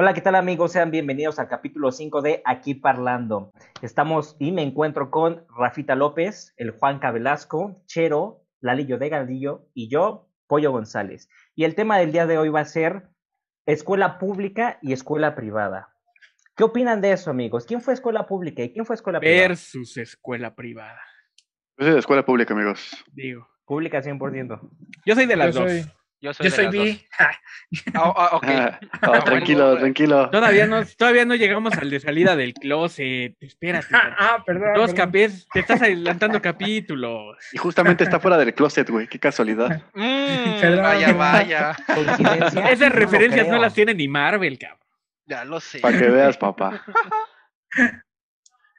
Hola, ¿qué tal amigos? Sean bienvenidos al capítulo 5 de Aquí Parlando. Estamos y me encuentro con Rafita López, el Juan Velasco, Chero, Lalillo de Galdillo y yo, Pollo González. Y el tema del día de hoy va a ser escuela pública y escuela privada. ¿Qué opinan de eso, amigos? ¿Quién fue escuela pública y quién fue escuela privada? Versus escuela privada. Yo soy de escuela pública, amigos. Digo. Pública 100%. Yo soy de las Yo dos. soy, Yo soy, yo soy las bi. dos. Ok. Ah, Ah, bueno, tranquilo, tranquilo. Todavía no, todavía no llegamos al de salida del closet. Espérate. Ah, ah, perdón. Dos capítulos. Te estás adelantando capítulos. Y justamente está fuera del closet, güey. Qué casualidad. Mm, Perdón, vaya, vaya. Esas referencias no las tiene ni Marvel, cabrón. Ya lo sé. Para que veas, papá.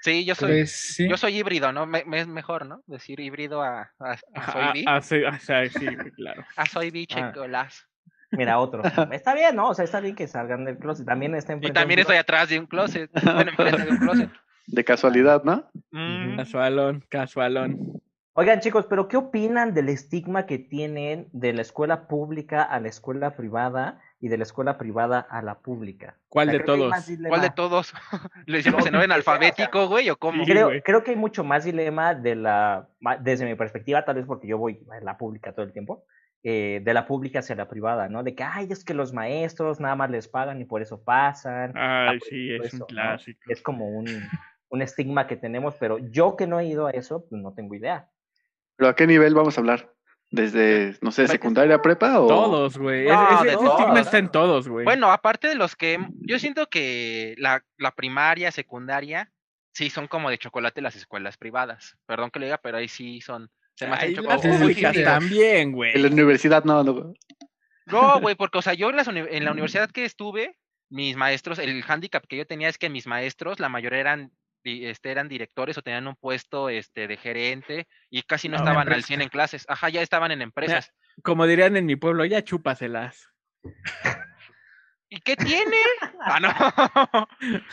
Sí, yo soy, Pues sí. yo soy híbrido, ¿no? Me, me es mejor, ¿no? Decir híbrido a, a, a soy bi. sí, claro. A soy bi, Ah. Mira, otro. Está bien, ¿no? O sea, está bien que salgan del closet. También está Y también estoy atrás de un closet. Bueno, enfrente de un closet. De casualidad, ¿no? Mm, Casualón, casualón. Oigan, chicos, pero ¿qué opinan del estigma que tienen de la escuela pública a la escuela privada y de la escuela privada a la pública? ¿Cuál O sea, de todos? ¿Cuál de todos? ¿Lo hicimos en orden alfabético, güey? ¿O cómo? Sí, Creo, güey. creo que hay mucho más dilema de la, desde mi perspectiva, tal vez porque yo voy a la pública todo el tiempo, eh, de la pública hacia la privada, ¿no? De que, ay, es que los maestros nada más les pagan y por eso pasan. Ay, Ah, sí, por es un clásico. Es como un, un estigma que tenemos, pero yo que no he ido a eso, pues no tengo idea. ¿Pero a qué nivel vamos a hablar? ¿Desde, no sé, secundaria, prepa o...? Todos, güey. No, Ese- ese todos, estigma ¿no? está en todos, güey. Bueno, aparte de los que. Yo siento que la, la primaria, secundaria, sí son como de chocolate las escuelas privadas. Perdón que lo diga, pero ahí sí son. Se me hacen Ay, choco- las públicas sí. también, güey. En la universidad, no, no. No, güey, porque, o sea, yo en, las uni- en la universidad que estuve, mis maestros, el hándicap que yo tenía es que mis maestros, la mayoría eran, este, eran directores o tenían un puesto este, de gerente y casi no estaban al empresa. 100 en clases. Ajá, ya estaban en empresas. Como dirían en mi pueblo, ya chúpaselas. ¿Y qué tiene? Ah, no.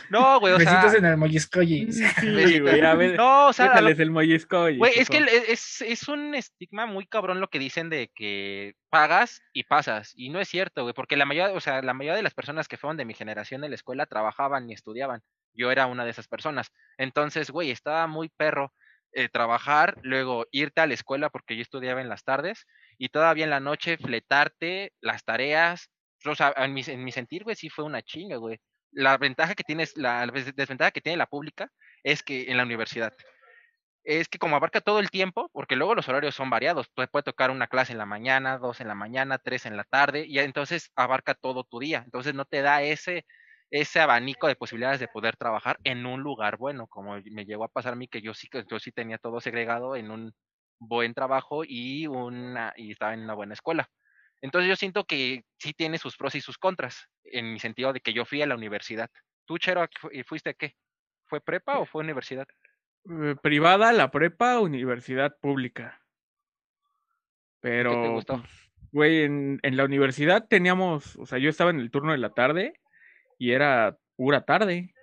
No, güey, o sea. Besitos en el molliscoyi. Sí, güey, a ver, No, o sea, lo- el mollisco. y Güey, es que es, es un estigma muy cabrón lo que dicen de que pagas y pasas. Y no es cierto, güey, porque la mayoría, o sea, la mayoría de las personas que fueron de mi generación en la escuela trabajaban y estudiaban. Yo era una de esas personas. Entonces, güey, estaba muy perro eh, trabajar, luego irte a la escuela porque yo estudiaba en las tardes y todavía en la noche fletarte las tareas. O sea, en mi, en mi sentir, güey, sí fue una chinga, güey. La ventaja que tienes, la des- desventaja que tiene la pública es que en la universidad es que como abarca todo el tiempo, porque luego los horarios son variados, puede, puede tocar una clase en la mañana, dos en la mañana, tres en la tarde, y entonces abarca todo tu día. Entonces no te da ese, ese abanico de posibilidades de poder trabajar en un lugar bueno, como me llegó a pasar a mí que yo sí que yo sí tenía todo segregado en un buen trabajo y una y estaba en una buena escuela. Entonces yo siento que sí tiene sus pros y sus contras, en mi sentido de que yo fui a la universidad. ¿Tú, Chero, fuiste a qué? ¿Fue prepa o fue universidad? Eh, privada, la prepa, universidad pública. ¿Qué te Pero, gustó? pues, güey, en, en la universidad teníamos, o sea, yo estaba en el turno de la tarde y era pura tarde.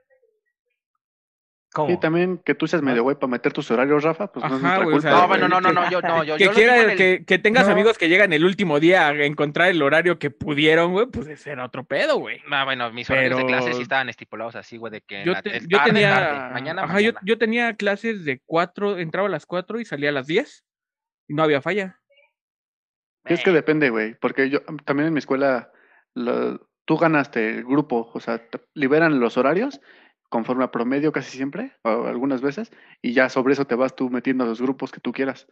¿Cómo? Y también que tú seas medio güey para meter tus horarios, Rafa, pues no es Ajá, nuestra güey, o culpa. sea, No, bueno, no, no, que- no, yo no, yo, que yo quiera el- que, que tengas No. amigos que llegan el último día a encontrar el horario que pudieron, güey, pues ese era otro pedo, güey. Ah, bueno, mis horarios de clase Pero- sí estaban estipulados así, güey, de que Yo, la- te- es yo tarde, tenía, tarde, mañana, ajá, yo, mañana. yo tenía clases de cuatro, entraba a las cuatro y salía a las diez y no había falla. Es que depende, güey, porque yo también en mi escuela lo- tú ganaste el grupo, o sea, te liberan los horarios conforme a promedio casi siempre, o algunas veces, y ya sobre eso te vas tú metiendo a los grupos que tú quieras.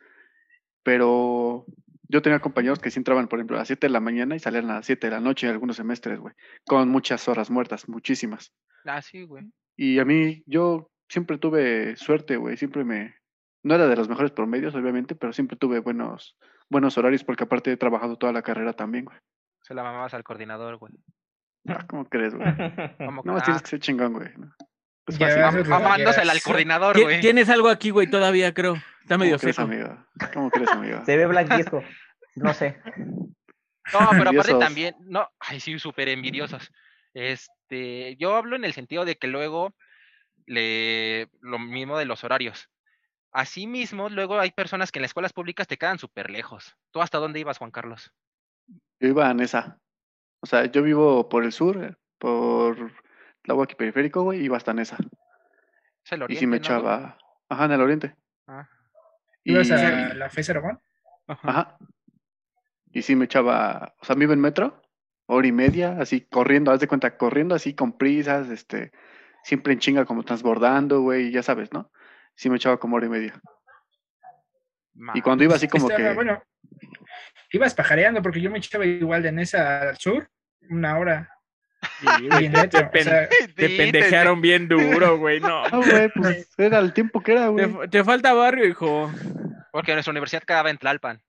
Pero yo tenía compañeros que sí entraban, por ejemplo, a las 7 de la mañana y salían a las 7 de la noche en algunos semestres, güey, con muchas horas muertas, muchísimas. Ah, sí, güey. Y a mí, yo siempre tuve suerte, güey, siempre me... No era de los mejores promedios, obviamente, pero siempre tuve buenos, buenos horarios porque aparte he trabajado toda la carrera también, güey. Se la mamabas al coordinador, güey. Ah, ¿Cómo crees, güey? ¿Cómo No, que- tienes ah, que ser chingón, güey. ¿no? Es Ya, fácil. eso mam- es lo que mamándosela al coordinador, güey. Tienes algo aquí, güey, todavía creo. Está medio ¿Cómo crees, amigo? ¿Cómo crees, amigo? Se ve blanquisco. No sé. No, pero aparte también, no, ay, sí, súper envidiosos. Este, yo hablo en el sentido de que luego le, lo mismo de los horarios. Asimismo, luego hay personas que en las escuelas públicas te quedan súper lejos. ¿Tú hasta dónde ibas, Juan Carlos? Yo iba en esa. O sea, yo vivo por el sur, por Tláhuac y Periférico, güey, iba hasta Nesa. Es el Y oriente, sí me ¿no, güey? echaba, ajá, en el oriente. Ah. Y, ¿Ibas a la FES Aragón? Ajá. ajá. Y sí me echaba, o sea, me iba en metro, hora y media, así corriendo, haz de cuenta, corriendo así con prisas, este, siempre en chinga como transbordando, güey, ya sabes, ¿no? Sí me echaba como hora y media. Y cuando iba así como Estaba- que, Bueno, ibas pajareando porque yo me echaba igual de Nesa al sur, una hora. Sí, Y güey, te, o sea, pendejearon bien duro, güey. No. no, güey, pues era el tiempo que era, güey. Te, te falta barrio, hijo. Porque nuestra universidad quedaba en Tlalpan.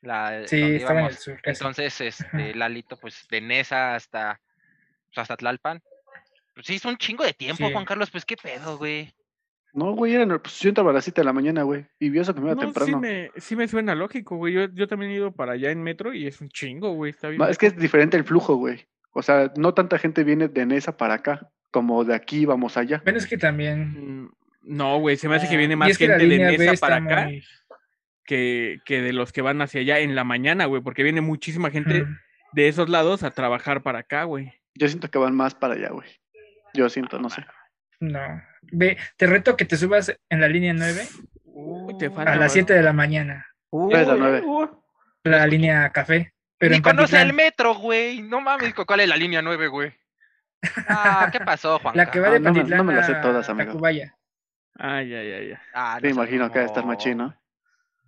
La, sí, estaba en el sur casi. Entonces, este, Lalito, pues de Nesa hasta, pues, hasta Tlalpan. Pues sí, es un chingo de tiempo, Sí. Juan Carlos, pues qué pedo, güey. No, güey, era, en el- pues yo entraba a las 7 de la mañana, güey. Y vio eso que me iba No, sí temprano. me, sí me suena lógico, güey. Yo, yo también he ido para allá en metro y es un chingo, güey. Está bien. Es que es diferente el flujo, güey. O sea, no tanta gente viene de Nesa para acá, como de aquí vamos allá. Bueno, es que también. Mm, No, güey, se me hace que Ah, viene más es que la gente de Nesa para acá muy- que, que de los que van hacia allá en la mañana, güey, porque viene muchísima gente de esos lados a trabajar para acá, güey. Yo siento que van más para allá, güey. Yo siento, no sé. No. Ve, te reto que te subas en la línea 9 Uy, te falta a las más. 7 de la mañana. Uy, la nueve? uy. La línea café. Pero Ni conoce el Pantitlán. metro, güey. No mames, ¿cuál es la línea 9, güey? Ah, ¿qué pasó, Juan? La que va Ah, de no me- Pantitlán no me la sé a todas, amigo. Tacubaya. Ay, ay, ay, ay. Ah, Te no seas imagino que ha de estar machino.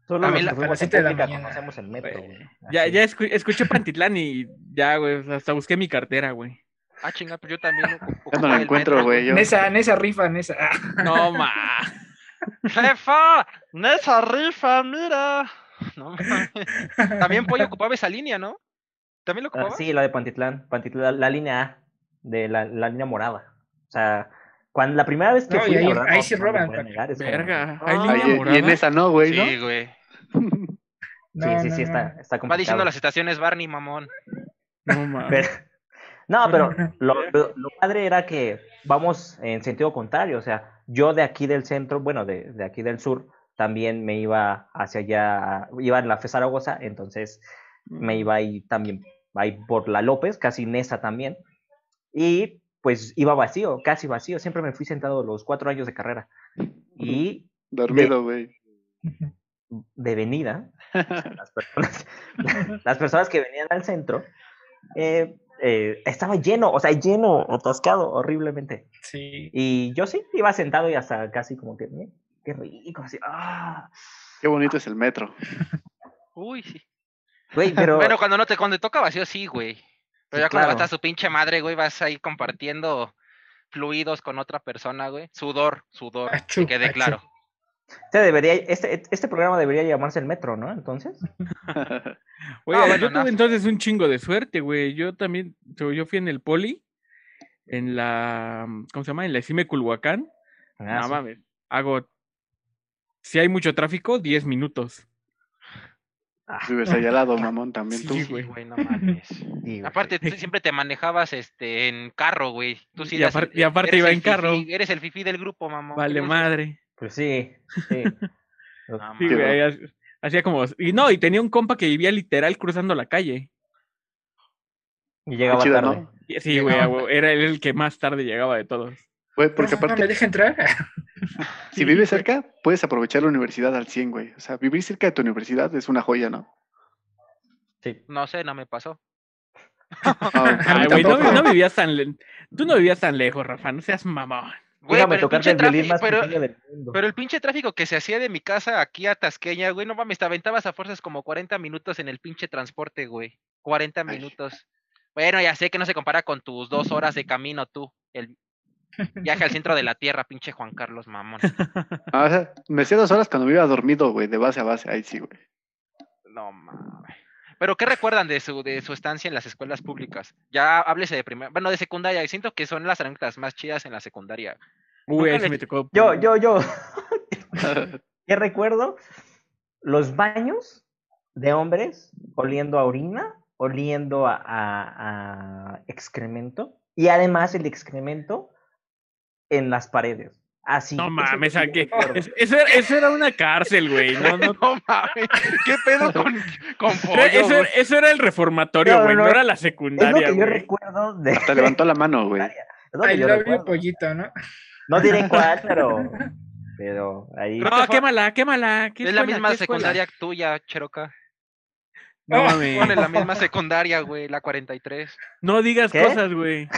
Solo A mí que la- a las en siete de la mañana. conocemos el metro, Güey. Ya, ya escu- escuché Pantitlán y ya, güey, hasta busqué mi cartera, güey. Ah, chinga, pues yo también. Ya no la encuentro, güey. yo. Nesa, Nesa rifa, Nesa. Ah, No, ma. Jefa, Nesa rifa, mira. No mames. También Pollo ocupaba esa línea, ¿no? ¿También lo Ah, ocupaba? sí, la de Pantitlán, Pantitlán, la línea A, de la, la línea morada. O sea, cuando la primera vez que No, fui, ahí- verdad, ahí no- sí no roban, negar, es como, Verga, ah, ¿hay Ah, línea y- y, morada? en esa no, güey, ¿no? Sí, güey. No, sí, sí, no, sí, no. está, está Va complicado. diciendo las estaciones Barney, mamón. No, ma. Pero- no, pero lo, lo- lo padre era que vamos en sentido contrario. O sea, yo de aquí del centro, bueno, de, de aquí del sur, también me iba hacia allá, iba en la FE Zaragoza, entonces me iba ahí también, ahí por la López, casi Nesa también. Y pues iba vacío, casi vacío. Siempre me fui sentado los cuatro años de carrera. Y Dormido, güey. de venida, las personas, las personas que venían al centro, eh, eh, estaba lleno, o sea, lleno, atascado horriblemente. Sí. Y yo sí, iba sentado y hasta casi como que, "Mm, qué rico, así, ah. Qué bonito es el metro. Uy, sí. Güey, pero Bueno, cuando no te, cuando te toca vacío, sí, güey. Pero Sí, ya cuando claro. estás su pinche madre, güey, vas ahí compartiendo fluidos con otra persona, güey. Sudor, sudor. Achú, que quede achú. claro. este, debería, este, este programa debería llamarse el metro, ¿no? Entonces, Oye, Ah, bueno, yo no. tuve entonces un chingo de suerte, güey. Yo también, yo fui en el poli, en la, ¿cómo se llama? En la CIME Culhuacán. ah, no sí. mames, hago, si hay mucho tráfico, 10 minutos. Vives ahí al lado, mamón, también tú. Sí, Sí, güey. güey, no mames. Sí, güey. Aparte, tú siempre te manejabas este en carro, güey. Tú sí Y eras aparte iba en carro. Eres el fifí del grupo, mamá. Vale madre. Pues sí, sí. No, Sí, güey, hacía como, y no, y tenía un compa que vivía literal cruzando la calle. Y llegaba chido, tarde. ¿no? Sí, güey, era él el que más tarde llegaba de todos. Güey, porque no, aparte, ¿Me deja entrar? si vives cerca, puedes aprovechar la universidad al 100, güey. O sea, vivir cerca de tu universidad es una joya, ¿no? Sí. No sé, no me pasó. Ah, Ay, güey, no vivías tan, le- tú no vivías tan lejos, Rafa, no seas mamón. Güey, Déjame pero el, tocarte pinche el violín tráfico, más pero, pequeño del mundo. pero el pinche tráfico que se hacía de mi casa aquí a Tasqueña, güey, no mames, te aventabas a fuerzas como 40 minutos en el pinche transporte, güey. 40 Ay. minutos. Bueno, ya sé que no se compara con tus dos horas de camino tú. El viaje al centro de la tierra, pinche Juan Carlos Mamón. Ah, o sea, me hacía dos horas cuando me iba dormido, güey, de base a base. Ahí sí, güey. No mames. Pero ¿qué recuerdan de su, de su estancia en las escuelas públicas? Ya háblese de primera, bueno, de secundaria, y siento que son las anécdotas más chidas en la secundaria. Uy, ahí me tocó. Yo, yo, yo. ¿Qué recuerdo? Los baños de hombres oliendo a orina, oliendo a, a- a excremento y además el excremento en las paredes. Así. No mames, ¿a qué? Eso era, eso era una cárcel, güey. No, no. No mames, ¿qué pedo con, con pollo, Eso, era el reformatorio, güey. No, no, era la Es lo secundaria, que yo güey. recuerdo de. Hasta levantó la mano, güey. Es lo que I yo love you, recuerdo. pollito, ¿no? No diré cuál, pero. Pero ahí. No, fue- quémala, quémala. ¿Qué Es la misma secundaria tuya, Cheroca. No mames. Pone la misma secundaria, güey, la 43. No digas ¿Qué? cosas, güey.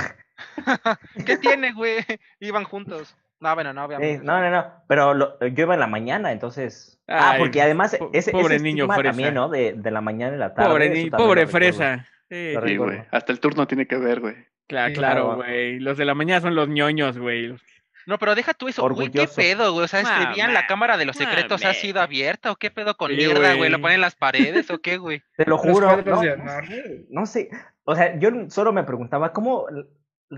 ¿Qué tiene, güey? Iban juntos. No, bueno, no, Eh, obviamente. no, no, no. Pero lo- yo iba en la mañana, entonces. ah, porque además po- ese, pobre ese niño estigma fresa. también, ¿no? De, de la mañana y la tarde. Pobre, ni- pobre fresa. Sí, güey. Hasta el turno tiene que ver, güey. claro, Sí, claro, güey. Los de la mañana son los ñoños, güey. No, pero deja tú eso, güey, ¿qué pedo, güey? O sea, día la cámara de los secretos ha sido abierta o qué pedo con Sí, mierda, güey? ¿Lo ponen en las paredes o qué, güey? Te lo juro. no sé. O sea, yo solo me preguntaba cómo,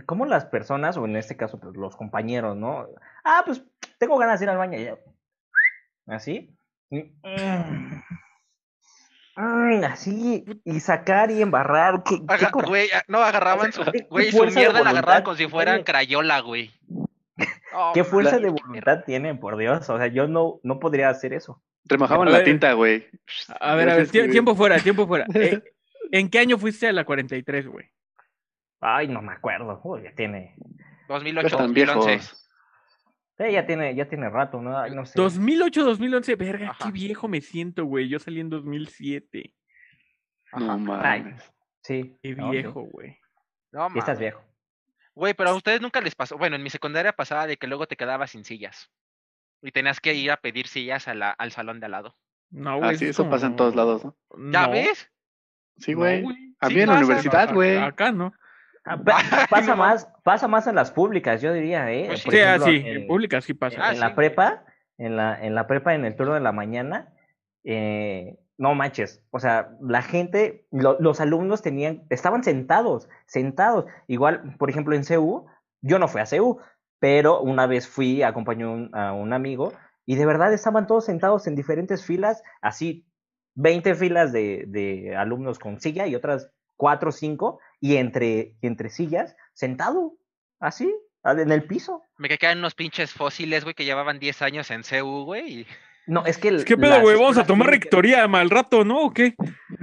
cómo las personas, o en este caso, pues, los compañeros, ¿no? Ah, pues tengo ganas de ir al baño. ya. Así. Y, mm, mm, así. Y sacar y embarrar. ¿Qué, qué Aga- coraje. Güey, ah, no, agarraban su, güey, su fuerza de mierda la agarraban voluntad como si fueran crayola, güey. Oh, ¿Qué fuerza de voluntad tienen, por Dios? O sea, yo no, no podría hacer eso. Remojaban A la ver. tinta, güey. A ver, a ver, tiempo fuera, tiempo fuera. Eh, ¿En qué año fuiste a la 43, güey? Ay, no me acuerdo. Uy, ya tiene. 2008, Están 2011. viejos. eh, ya tiene, ya tiene rato, ¿no? Ay, no sé. 2008, 2011, verga, Ajá. qué viejo me siento, güey. Yo salí en 2007. No Ajá. Ay, mames. sí. Qué no, sí. viejo, güey. No, Sí estás mames. viejo. Güey, pero a ustedes nunca les pasó. Bueno, en mi secundaria pasaba de que luego te quedabas sin sillas. Y tenías que ir a pedir sillas a la- al salón de al lado. No, güey. Ah, sí, es eso pasa en todos lados, ¿no? ¿Ya No, ves? Sí, no, güey. güey. A Sí mí en la universidad, güey. Acá no. Ah, pa- pasa más, pasa más en las públicas, yo diría, ¿eh? Pues sí. Por Sí, en, en pública sí pasa. Ah, en la prepa, en la, en la prepa, en el turno de la mañana, eh, no manches, o sea, la gente, lo- los alumnos tenían, estaban sentados, sentados. Igual, por ejemplo, en CU, yo no fui a CU, pero una vez fui, acompañé un- a un amigo, y de verdad estaban todos sentados en diferentes filas, así, 20 filas de, de alumnos con silla y otras 4 o 5, y entre, y entre sillas, sentado, así, en el piso. Me quedan unos pinches fósiles, güey, que llevaban 10 años en CU, güey. y- No, es que. ¿Qué pedo, las güey? ¿Vamos a tomar rectoría mal rato, no? ¿O qué?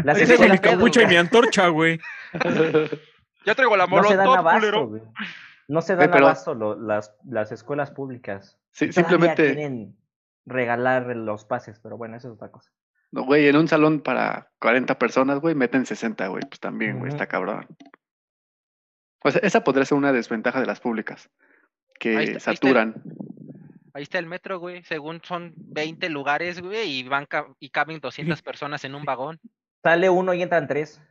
Las Ahí traigo mi pedo, capucha y mi antorcha, güey. Ya traigo la no se dan molotov, abasto, güey. No se dan pero- abasto lo- las, las escuelas públicas. Sí, simplemente, quieren regalar los pases, pero bueno, eso es otra cosa. No, güey, en un salón para 40 personas, güey, meten 60, güey. Pues también, güey, está cabrón. O sea, esa podría ser una desventaja de las públicas. Ahí Que está- ahí está el- saturan. Ahí está el metro, güey. Según son 20 lugares, güey, y van ca- y caben 200 personas en un vagón. Sale uno y entran tres.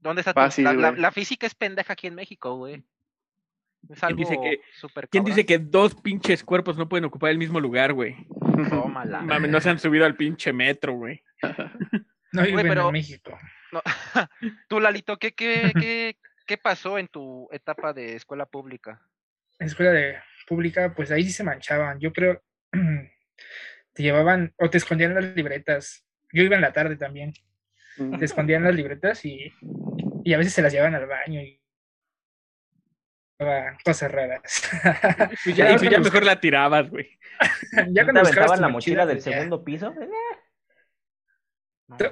¿Dónde está tu- Fácil, la, la- güey. la física es pendeja aquí en México, güey. Es ¿Quién dice que- súper ¿Quién cabrón. dice que dos pinches cuerpos no pueden ocupar el mismo lugar, güey? Tómala. Mames, no se han subido al pinche metro, güey. No viven pero- en México. No. Tú, Lalito, ¿qué, qué, qué, qué pasó en tu etapa de escuela pública? En escuela de pública, pues ahí sí se manchaban. Yo creo te llevaban o te escondían las libretas. Yo iba en la tarde también. Te escondían las libretas y, y a veces se las llevaban al baño y cosas raras. Y ya, y tú ya mejor la tirabas, güey. ya ¿No cuando te aventaban la mochila del pues ya. segundo piso? Eh.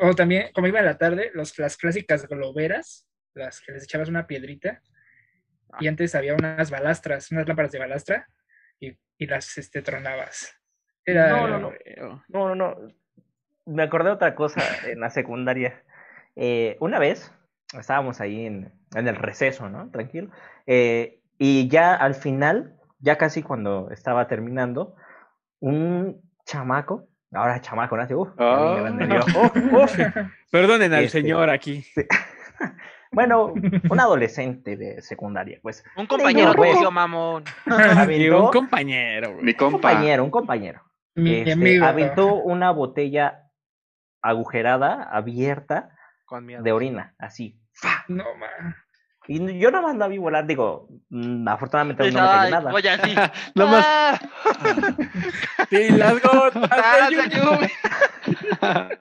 O también, como iba en la tarde, los, las clásicas globeras, las que les echabas una piedrita, y Ah. antes había unas balastras, unas lámparas de balastra, y, y las este, tronabas. Era, No, no, no. No, no, no. Me acordé de otra cosa en la secundaria. Eh, una vez estábamos ahí en, en el receso, ¿no? Tranquilo. Eh, y ya al final, ya casi cuando estaba terminando, un chamaco, ahora chamaco, ¿no? Así, uf, yo, uf, uf. Perdonen al Este- señor aquí. Bueno, un adolescente de secundaria, pues. Un compañero güey. tuyo, mamón. Aventó, un compañero, güey. Mi un compa. compañero, un compañero. Mi este, amigo. aventó una botella agujerada, abierta, Con de orina, así. ¡Fa! No, ma. Y yo nada más la vi volar, digo, mm, afortunadamente no me cayó ay, nada. Oye, así. Nada más. ¡Ah! Sí, las gotas ¡Ah! No,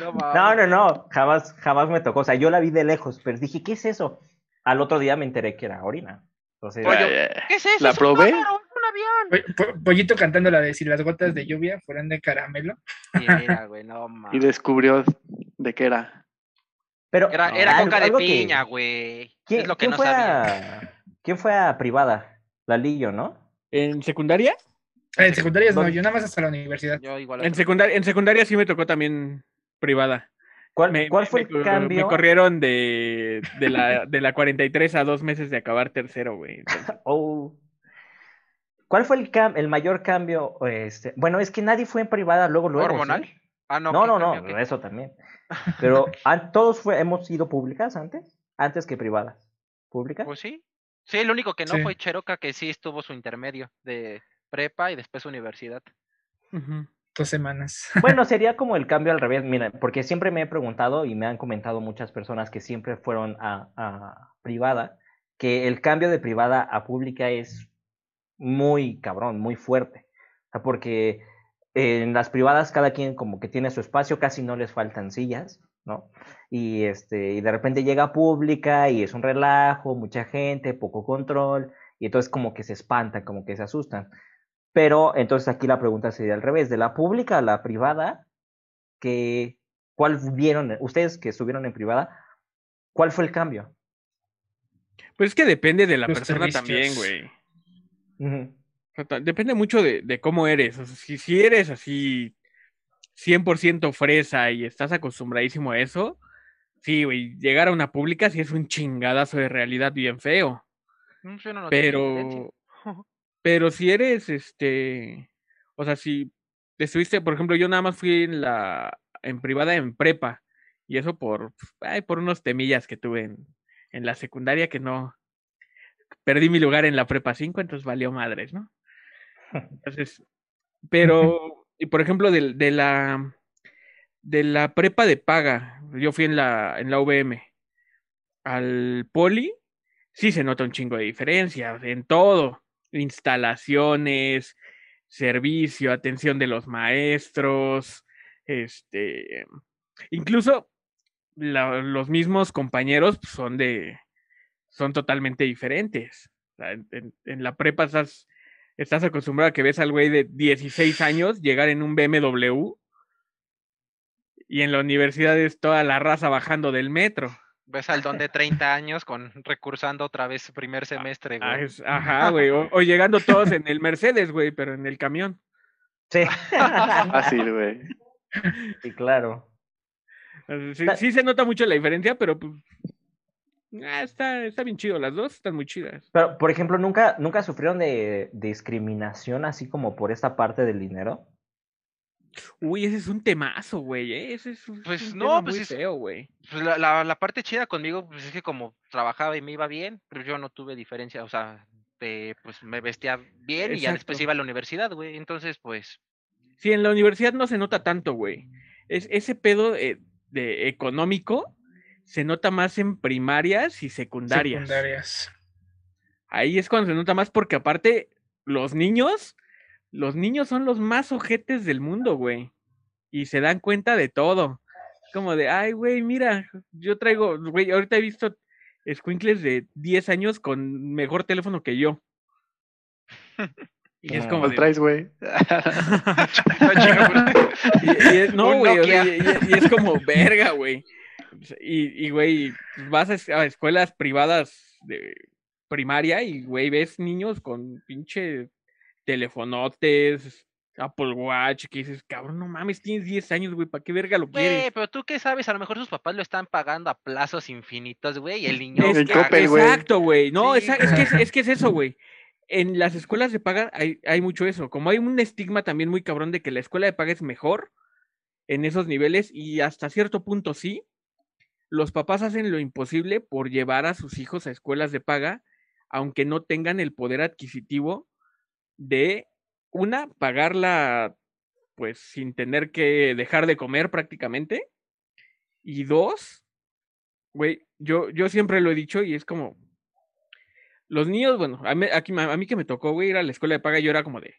No, mames. no, no, jamás, jamás me tocó. O sea, yo la vi de lejos, pero dije, ¿qué es eso? Al otro día me enteré que era orina. Entonces, Oye, ¿Qué es eso? ¿La Es un probé? avión! Po- po- Pollito cantando la de si las gotas de lluvia fueran de caramelo. Y mira, güey, no Y mames. descubrió de qué era. Pero Era, No, era algo- coca de piña, güey. ¿Quién, Es lo que quién no fue sabía. a, ¿Quién fue a privada? Lalillo, ¿no? ¿En secundaria? Ah, En secundarias no, yo nada más hasta la universidad. Yo igual. En secundaria, en secundaria sí me tocó también privada. ¿Cuál, Me, cuál fue me el cambio? Me corrieron de, de, la, de la 43 a dos meses de acabar tercero, güey. Oh. ¿Cuál fue el, cam- el mayor cambio? Este, bueno, es que nadie fue en privada luego, luego. ¿Hormonal? ¿sí? Ah, no. No, ¿qué no, no, eso también. Pero todos fue, hemos sido públicas antes, antes que privadas. ¿Públicas? Pues sí. Sí, el único que no Sí. fue Cheroca, que sí estuvo su intermedio de prepa y después universidad. Dos semanas. Bueno, sería como el cambio al revés, mira, porque siempre me he preguntado y me han comentado muchas personas que siempre fueron a, a privada, que el cambio de privada a pública es muy cabrón, muy fuerte. O sea, porque en las privadas cada quien como que tiene su espacio, casi no les faltan sillas, ¿no? Y este, y de repente llega pública y es un relajo, mucha gente, poco control, y entonces como que se espantan, como que se asustan. Pero entonces aquí la pregunta sería al revés, de la pública a la privada, que, ¿cuál vieron, ustedes que estuvieron en privada, cuál fue el cambio? Pues es que depende de la Los persona servicios. también, güey. Depende mucho de, de cómo eres. O sea, si, si eres así 100% fresa y estás acostumbradísimo a eso, sí, güey, llegar a una pública sí es un chingadazo de realidad bien feo. Mm, yo no. Pero, pero si eres, este, o sea, si estuviste, por ejemplo, yo nada más fui en la, en privada en prepa, y eso por, ay, por unos temillas que tuve en, en la secundaria que no, perdí mi lugar en la prepa 5, entonces valió madres, ¿no? Pero, y por ejemplo, de, de la, de la prepa de paga, yo fui en la, en la VM, al poli, sí se nota un chingo de diferencia en todo, instalaciones, servicio, atención de los maestros, este, incluso los mismos compañeros son de, son totalmente diferentes. En la prepa estás, estás acostumbrado a que ves al güey de 16 años llegar en un BMW y en la universidad es toda la raza bajando del metro. Ves al don de 30 años con recursando otra vez su primer semestre, Ah, güey. es- ajá, güey. O, o llegando todos en el Mercedes, güey, pero en el camión. Sí. Fácil, güey. sí, claro. Sí se nota mucho la diferencia, pero pues, ah, está, está bien chido. Las dos están muy chidas. Pero, por ejemplo, ¿nunca, nunca sufrieron de discriminación así como por esta parte del dinero? Uy, ese es un temazo, güey. ¿eh? Ese es un, Pues un no, tema pues muy es- feo, güey. Pues la, la, la parte chida conmigo, pues es que como trabajaba y me iba bien, pero yo no tuve diferencia, o sea, de, pues me vestía bien y ya después iba a la universidad, güey. Entonces, pues, Sí, en la universidad no se nota tanto, güey. Es, ese pedo eh, de económico se nota más en primarias y secundarias. Secundarias. Ahí es cuando se nota más porque aparte los niños, los niños son los más ojetes del mundo, güey. Y se dan cuenta de todo. Como de, ay, güey, mira, yo traigo, güey, ahorita he visto escuincles de 10 años con mejor teléfono que yo. Y es No. como ¿Cuál de, traes, güey? y- y es- no, güey, y es como verga, güey. Sea, Y, y, güey, vas a, es- a escuelas privadas de primaria y, güey, ves niños con pinche telefonotes, Apple Watch, que dices, cabrón, no mames, tienes 10 años, güey, ¿para qué verga lo güey, quieres? pero tú qué sabes, a lo mejor sus papás lo están pagando a plazos infinitos, güey, y el niño Es que-. Coppel, exacto, güey. No, Sí, esa- es, que es, es que es eso, güey. En las escuelas de paga hay, hay mucho eso. Como hay un estigma también muy cabrón de que la escuela de paga es mejor en esos niveles y hasta cierto punto sí, los papás hacen lo imposible por llevar a sus hijos a escuelas de paga, aunque no tengan el poder adquisitivo de, una, pagarla pues sin tener que dejar de comer prácticamente. Y dos, güey, yo, yo siempre lo he dicho y es como, los niños, bueno, a mí, aquí, a mí que me tocó, güey, ir a la escuela de paga, yo era como de,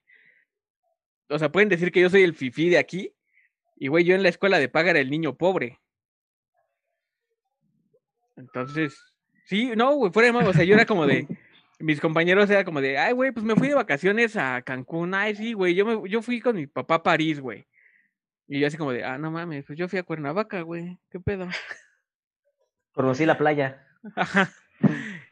o sea, pueden decir que yo soy el fifí de aquí, y güey, yo en la escuela de paga era el niño pobre. Entonces, sí, no, güey, fuera de mame, o sea, yo era como de, mis compañeros era como de, ay, güey, pues me fui de vacaciones a Cancún. Ay, sí, güey, yo, me, yo fui con mi papá a París, güey. Y yo así como de, ah, no mames, pues yo fui a Cuernavaca, güey, ¿qué pedo? Conocí la playa. Ajá.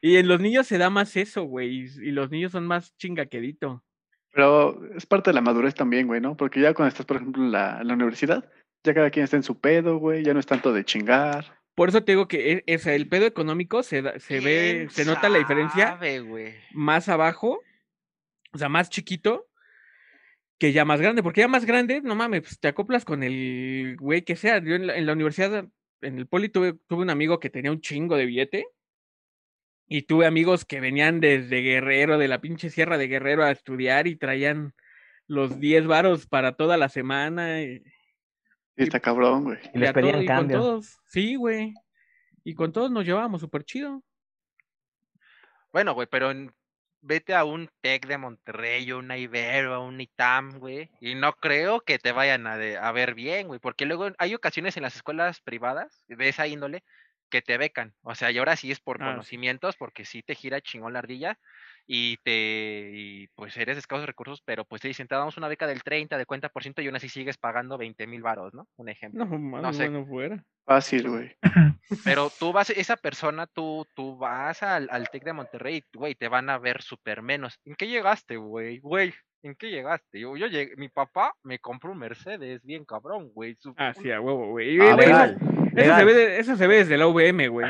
Y en los niños se da más eso, güey, y, y los niños son más chingaquedito. Pero es parte de la madurez también, güey, ¿no? Porque ya cuando estás, por ejemplo, en la, en la universidad, ya cada quien está en su pedo, güey, ya no es tanto de chingar. Por eso te digo que e- ese, el pedo económico se, da- se ve, ¿Quién se nota la diferencia más abajo, o sea, más chiquito, que ya más grande, porque ya más grande, no mames, pues te acoplas con el güey que sea. Yo en la, en la universidad, en el poli, tuve, tuve un amigo que tenía un chingo de billete. Y tuve amigos que venían desde Guerrero, de la pinche sierra de Guerrero a estudiar y traían los 10 varos para toda la semana. Y, Y está cabrón, güey. Y les pedían todo- y con todos, sí, güey. Y con todos nos llevábamos súper chido. Bueno, güey, pero en- vete a un TEC de Monterrey, o una Ibero, a un ITAM, güey, y no creo que te vayan a, de- a ver bien, güey, porque luego hay ocasiones en las escuelas privadas de esa índole que te becan, o sea, y ahora sí es por Ah, sí. conocimientos, porque sí te gira chingón la ardilla, y te, y pues eres de escasos recursos, pero pues te dicen, te damos una beca del 30, del 40%, y aún así sigues pagando 20 mil varos, ¿no? Un ejemplo. No, mames, sé. bueno fuera. Fácil, güey. Pero tú vas, esa persona, tú, tú vas al, al TEC de Monterrey, y, güey, te van a ver súper menos. ¿En qué llegaste, güey? Güey, ¿en qué llegaste? Yo, yo llegué, mi papá me compró un Mercedes, bien cabrón, güey. su- Ah, sí, a huevo, güey. Ah, legal. Eso se, ve de- eso se ve desde la VM, güey.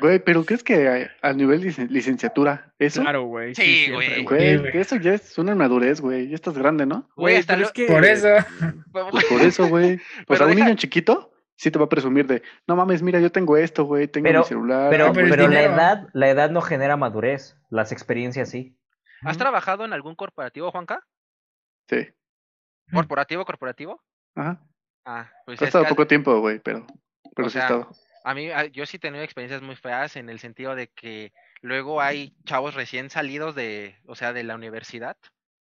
Güey, pero ¿crees que a, a nivel licen- licenciatura, eso? Claro, güey. Sí, güey. Que eso ya es una madurez, güey. Ya estás grande, ¿no? Güey, hasta pero lo- es que... Por eso. Pues por eso, güey. Pues Pero a un deja- niño chiquito sí te va a presumir de, no mames, mira, yo tengo esto, güey, tengo Pero- mi celular. Pero, pero pero la edad, la edad no genera madurez, las experiencias sí. ¿Has trabajado en algún corporativo, Juanca? Sí. ¿Corporativo, corporativo? Ajá. Ah, pues es estado que poco tiempo, güey, pero, pero O sí he sea, estado. a mí, a- yo sí he tenido experiencias muy feas en el sentido de que luego hay chavos recién salidos de, o sea, de la universidad,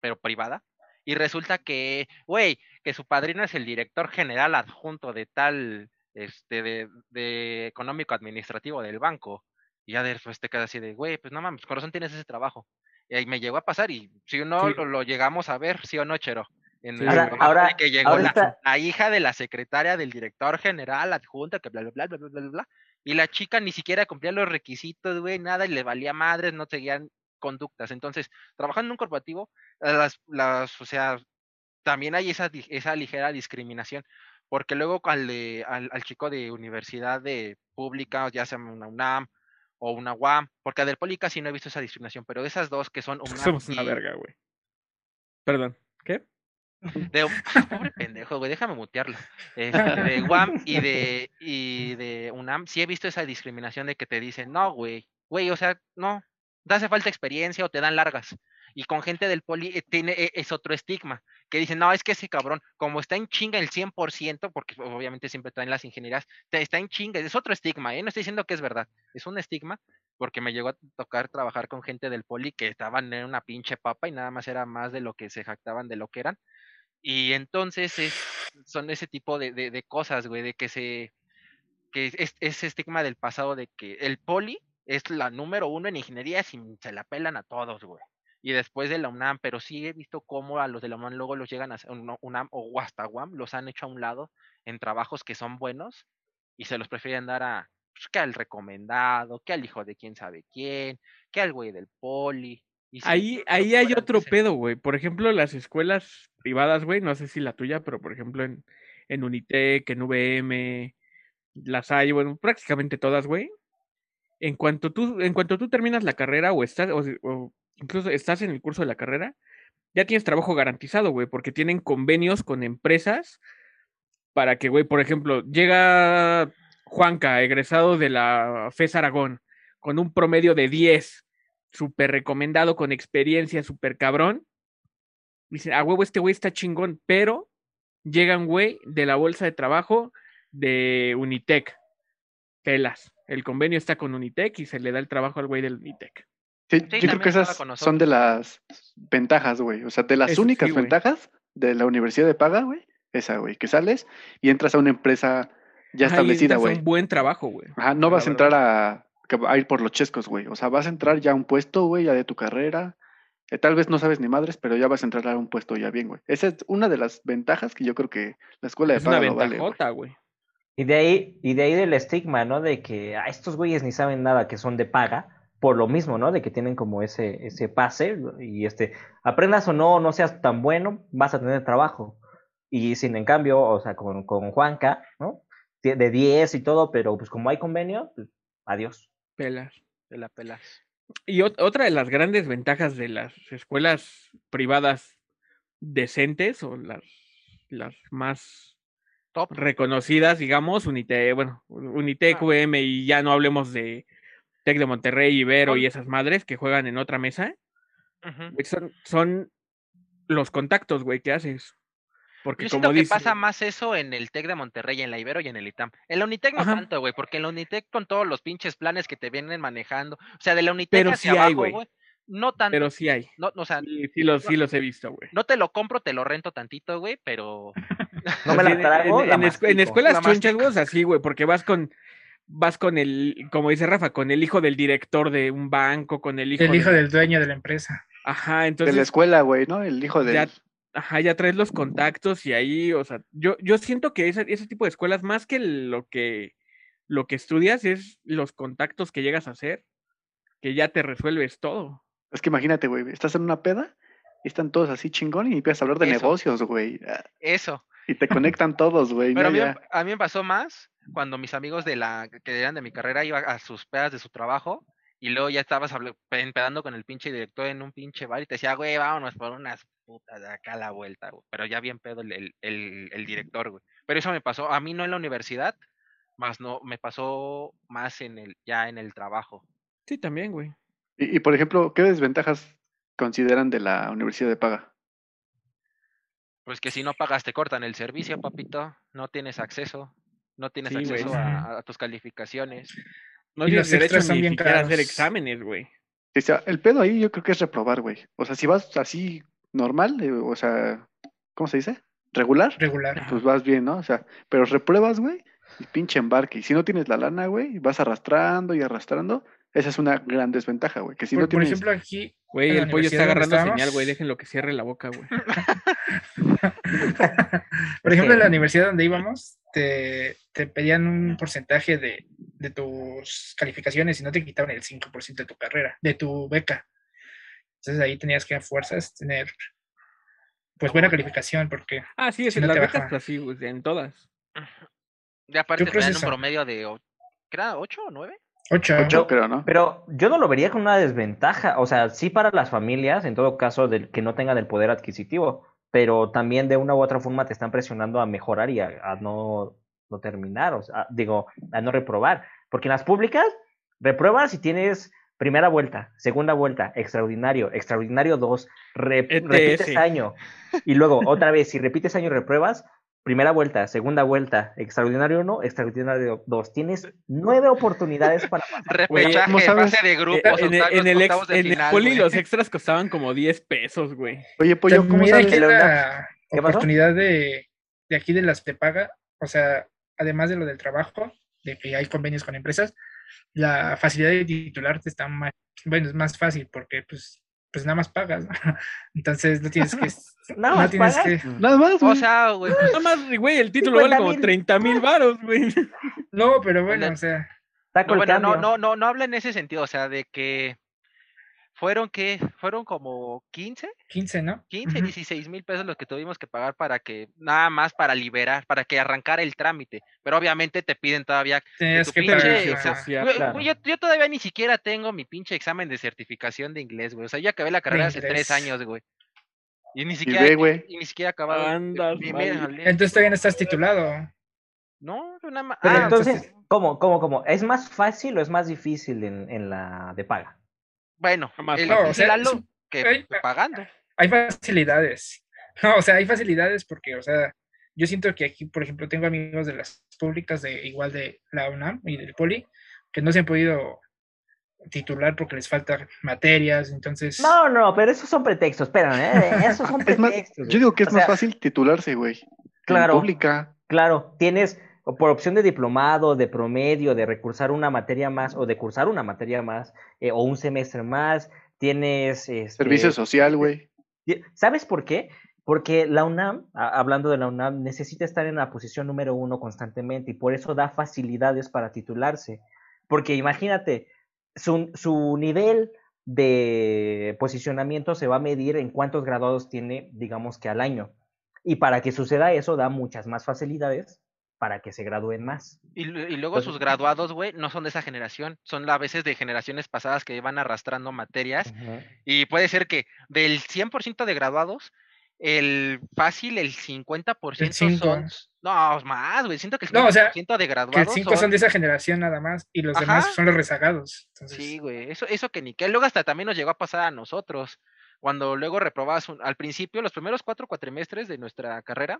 pero privada, y resulta que, güey, que su padrino es el director general adjunto de tal, este, de, de económico administrativo del banco, y ya después te quedas así de, güey, pues no mames, con razón tienes ese trabajo. Y ahí me llegó a pasar, y si o no Sí. lo, lo llegamos a ver, sí o no, Chero. En Sí, el Ahora- que llegó ahora la, está- la hija de la secretaria del director general adjunta, que bla, bla, bla, bla, bla, bla, bla, y la chica ni siquiera cumplía los requisitos, güey, nada, y le valía madres, no seguían conductas. Entonces, trabajando en un corporativo, las, las, o sea, también hay esa, di- esa ligera discriminación, porque luego al, de- al, al chico de universidad de pública, ya sea una UNAM o una UAM, porque a del Poli casi no he visto esa discriminación, pero esas dos que son UNAM Somos una verga, güey. Perdón. ¿Qué? de pobre pendejo, güey, déjame mutearlo. Este, de UAM y de y de UNAM, sí he visto esa discriminación de que te dicen, no, güey, güey, o sea, no, te hace falta experiencia o te dan largas. Y con gente del poli eh, tiene, eh, es otro estigma, que dicen, no, es que ese cabrón, como está en chinga el 100%, porque pues, obviamente siempre traen las ingenierías, está en chinga, es otro estigma, ¿eh? no estoy diciendo que es verdad, es un estigma, porque me llegó a tocar trabajar con gente del poli que estaban en una pinche papa y nada más era más de lo que se jactaban de lo que eran. Y entonces es, son ese tipo de, de, de cosas, güey, de que se, que es ese estigma del pasado de que el poli es la número uno en ingeniería y se la pelan a todos, güey. Y después de la UNAM, pero sí he visto cómo a los de la UNAM luego los llegan a UNAM o hasta UAM, los han hecho a un lado en trabajos que son buenos y se los prefieren dar a, pues, que al recomendado, que al hijo de quién sabe quién, que al güey del poli. Y sí, Ahí, ahí hay otro pedo, güey. Por ejemplo, las escuelas privadas, güey, no sé si la tuya, pero por ejemplo en, en Unitec, en VM, las hay, bueno, prácticamente todas, güey. En cuanto tú, en cuanto tú terminas la carrera o estás, o, o incluso estás en el curso de la carrera, ya tienes trabajo garantizado, güey, porque tienen convenios con empresas para que, güey, por ejemplo, llega Juanca, egresado de la FES Aragón, con un promedio de 10, súper recomendado, con experiencia, súper cabrón. Dicen, a huevo, este güey está chingón, pero llega un güey de la bolsa de trabajo de Unitec. Pelas. El convenio está con Unitec y se le da el trabajo al güey del Unitec. Sí, Sí, yo creo que esas son de las ventajas, güey. O sea, de las Eso únicas ventajas de la universidad de paga, güey. Esa, güey. Que sales y entras a una empresa ya Ajá, establecida, güey. un buen trabajo, güey. Ajá, no La vas a entrar a, ir por los chescos, güey. O sea, vas a entrar ya a un puesto, güey, ya de tu carrera. Eh, tal vez no sabes ni madres, pero ya vas a entrar a un puesto ya bien, güey. Esa es una de las ventajas que yo creo que la escuela de Es una paga lo vale, güey. Y de ahí, y de ahí del estigma, ¿no? De que a estos güeyes ni saben nada que son de paga, por lo mismo, ¿no? De que tienen como ese, ese pase, y este, aprendas o no, no seas tan bueno, vas a tener trabajo. Y sin en cambio, o sea, con, con Juanca, ¿no? De de 10 y todo, pero pues como hay convenio, pues, adiós. Pelas. Te la pelas. Y ot- otra de las grandes ventajas de las escuelas privadas decentes o las, las más Top. reconocidas, digamos, Unite, bueno, Unitec, Ah. UM y ya no hablemos de Tec de Monterrey, Ibero y esas madres que juegan en otra mesa, güey, son, son los contactos, güey, que haces. Porque Yo siento como que dice, pasa más eso en el TEC de Monterrey, en la Ibero y en el ITAM. En la Unitec no Ajá. tanto, güey, porque en la Unitec con todos los pinches planes que te vienen manejando, o sea, de la Unitec Pero hacia sí abajo, güey. güey, no tanto, pero sí hay. no, o sea, Sí, sí los, sí los he visto, güey. no te lo compro, te lo rento tantito, güey, pero No me Así la en- trago, en, la en mastico. escuelas La chunchas, güey, o sea, sí, güey, porque vas con vas con el, como dice Rafa, con el hijo del director de un banco, con el hijo, El hijo de- del dueño de la empresa. Ajá, De la entonces, escuela, güey, ¿no? El hijo de... Ya- ajá, ya traes los contactos y ahí, o sea, yo, yo siento que ese, ese tipo de escuelas, más que lo que lo que estudias, es los contactos que llegas a hacer, que ya te resuelves todo. Es que imagínate, güey, estás en una peda y están todos así chingón y empiezas a hablar de Eso. negocios, güey. ah, eso. Y te conectan todos, güey. Pero a mí, a mí me pasó más cuando mis amigos de la que eran de mi carrera iban a sus pedas de su trabajo y luego ya estabas empedando con el pinche director en un pinche bar y te decía, güey, vámonos por unas putas de acá a la vuelta, güey. Pero ya bien pedo el, el, el- el director, güey. Pero eso me pasó, a mí no en la universidad, más no, me pasó más en el, ya en el trabajo. Sí, también, güey. Y, y, por ejemplo, ¿qué desventajas consideran de la universidad de paga? Pues que si no pagas te cortan el servicio, papito, no tienes acceso, no tienes Sí, güey. acceso a, a tus calificaciones. No Y tienes los derecho ni bien siquiera a hacer exámenes, güey. O sea, el pedo ahí yo creo que es reprobar, güey. O sea, si vas así normal, eh, o sea, ¿cómo se dice? Regular, Regular. pues vas bien, ¿no? O sea, pero repruebas, güey, y pinche embarque. Y si no tienes la lana, güey, vas arrastrando y arrastrando, esa es una gran desventaja, güey. Que si por, no por tienes... ejemplo, aquí. Güey, el pollo está agarrando estábamos- señal, güey. Déjenlo que cierre la boca, güey. por ejemplo, en la que- universidad donde íbamos, te, te pedían un porcentaje de, de tus calificaciones y no te quitaban el 5% de tu carrera, de tu beca. Entonces ahí tenías que a fuerzas tener pues buena calificación porque Ah, sí, es Si en no las te becas, pues así, güey, en todas. Y aparte te dan un promedio de, ¿qué era? ¿8 o 9? 8, Ocho, creo, ¿no? Pero yo no lo vería como una desventaja, o sea, sí para las familias, en todo caso, del que no tengan el poder adquisitivo, pero también de una u otra forma te están presionando a mejorar y a, a no, no terminar, o sea, digo, a no reprobar, porque en las públicas repruebas si tienes primera vuelta, segunda vuelta, extraordinario, extraordinario 2, ETS. repites año, y luego otra vez, si repites año y repruebas, primera vuelta, segunda vuelta, extraordinario 1, extraordinario 2, tienes nueve oportunidades para pasar. Repechaje, ¿cómo sabes? fase de Eh, grupos, en, el- octavos- en el, ex- de en el final, poli güey. los extras costaban como 10 pesos, güey. Oye, Pollo, ¿cómo También sabes? Pero la ¿Qué pasó? oportunidad de, de aquí de las de paga, o sea, además de lo del trabajo, de que hay convenios con empresas, la facilidad de titularte está más, bueno, es más fácil porque pues, pues nada más pagas, ¿no? Entonces no tienes que, Nada no más tienes pagas. que, Nada más, O güey. sea, güey, Nada más, güey, el título vale como 50,000. 30 mil varos, güey. no, pero bueno, o sea, no, bueno, no, no, no, no habla en ese sentido, o sea, de que fueron que, fueron como 15, 15, ¿no? 15, Ujú. 16 mil pesos los que tuvimos que pagar para que, nada más para liberar, para que arrancara el trámite, pero obviamente te piden todavía que pinche social, claro. yo, yo todavía ni siquiera tengo mi pinche examen de certificación de inglés, güey. O sea, yo acabé la carrera hace tres años, güey. Y ni Y siquiera, ve, güey. y, ni siquiera he acabado. Andas Entonces todavía no estás titulado. No, nada más. Pero ah, entonces, ¿cómo, cómo, cómo? ¿Es más fácil o es más difícil en, en la de paga? Bueno, Más el fácil. No, o sea, Lalo, es un- que Ay, ah. pagando. hay facilidades. No, o sea, hay facilidades porque, o sea, yo siento que aquí, por ejemplo, tengo amigos de las públicas de igual de la UNAM y del Poli que no se han podido titular porque les faltan materias, entonces No, no, pero esos son pretextos, espérame, ¿eh? esos son Es más, pretextos. yo digo que es O más sea, fácil titularse, güey. En Claro. pública. Claro, tienes o por opción de diplomado, de promedio, de recursar una materia más o de cursar una materia más eh, o un semestre más, tienes... Este, Servicio social, güey. ¿Sabes por qué? Porque la UNAM, hablando de la UNAM, necesita estar en la posición número uno constantemente y por eso da facilidades para titularse. Porque imagínate, su, su nivel de posicionamiento se va a medir en cuántos graduados tiene, digamos que al año. Y para que suceda eso, da muchas más facilidades para que se gradúen más. Y, luego sus graduados, güey, no son de esa generación, son a veces de generaciones pasadas que van arrastrando materias. Y puede ser que del 100% de graduados, el fácil, el 50% son. No, más, güey. Siento que el 50% de graduados. el 5 son... de esa generación nada más y los demás son los rezagados. Sí, güey. Eso, eso que ni que. Luego hasta también nos llegó a pasar a nosotros. Cuando luego reprobabas al principio, los primeros cuatro cuatrimestres de nuestra carrera,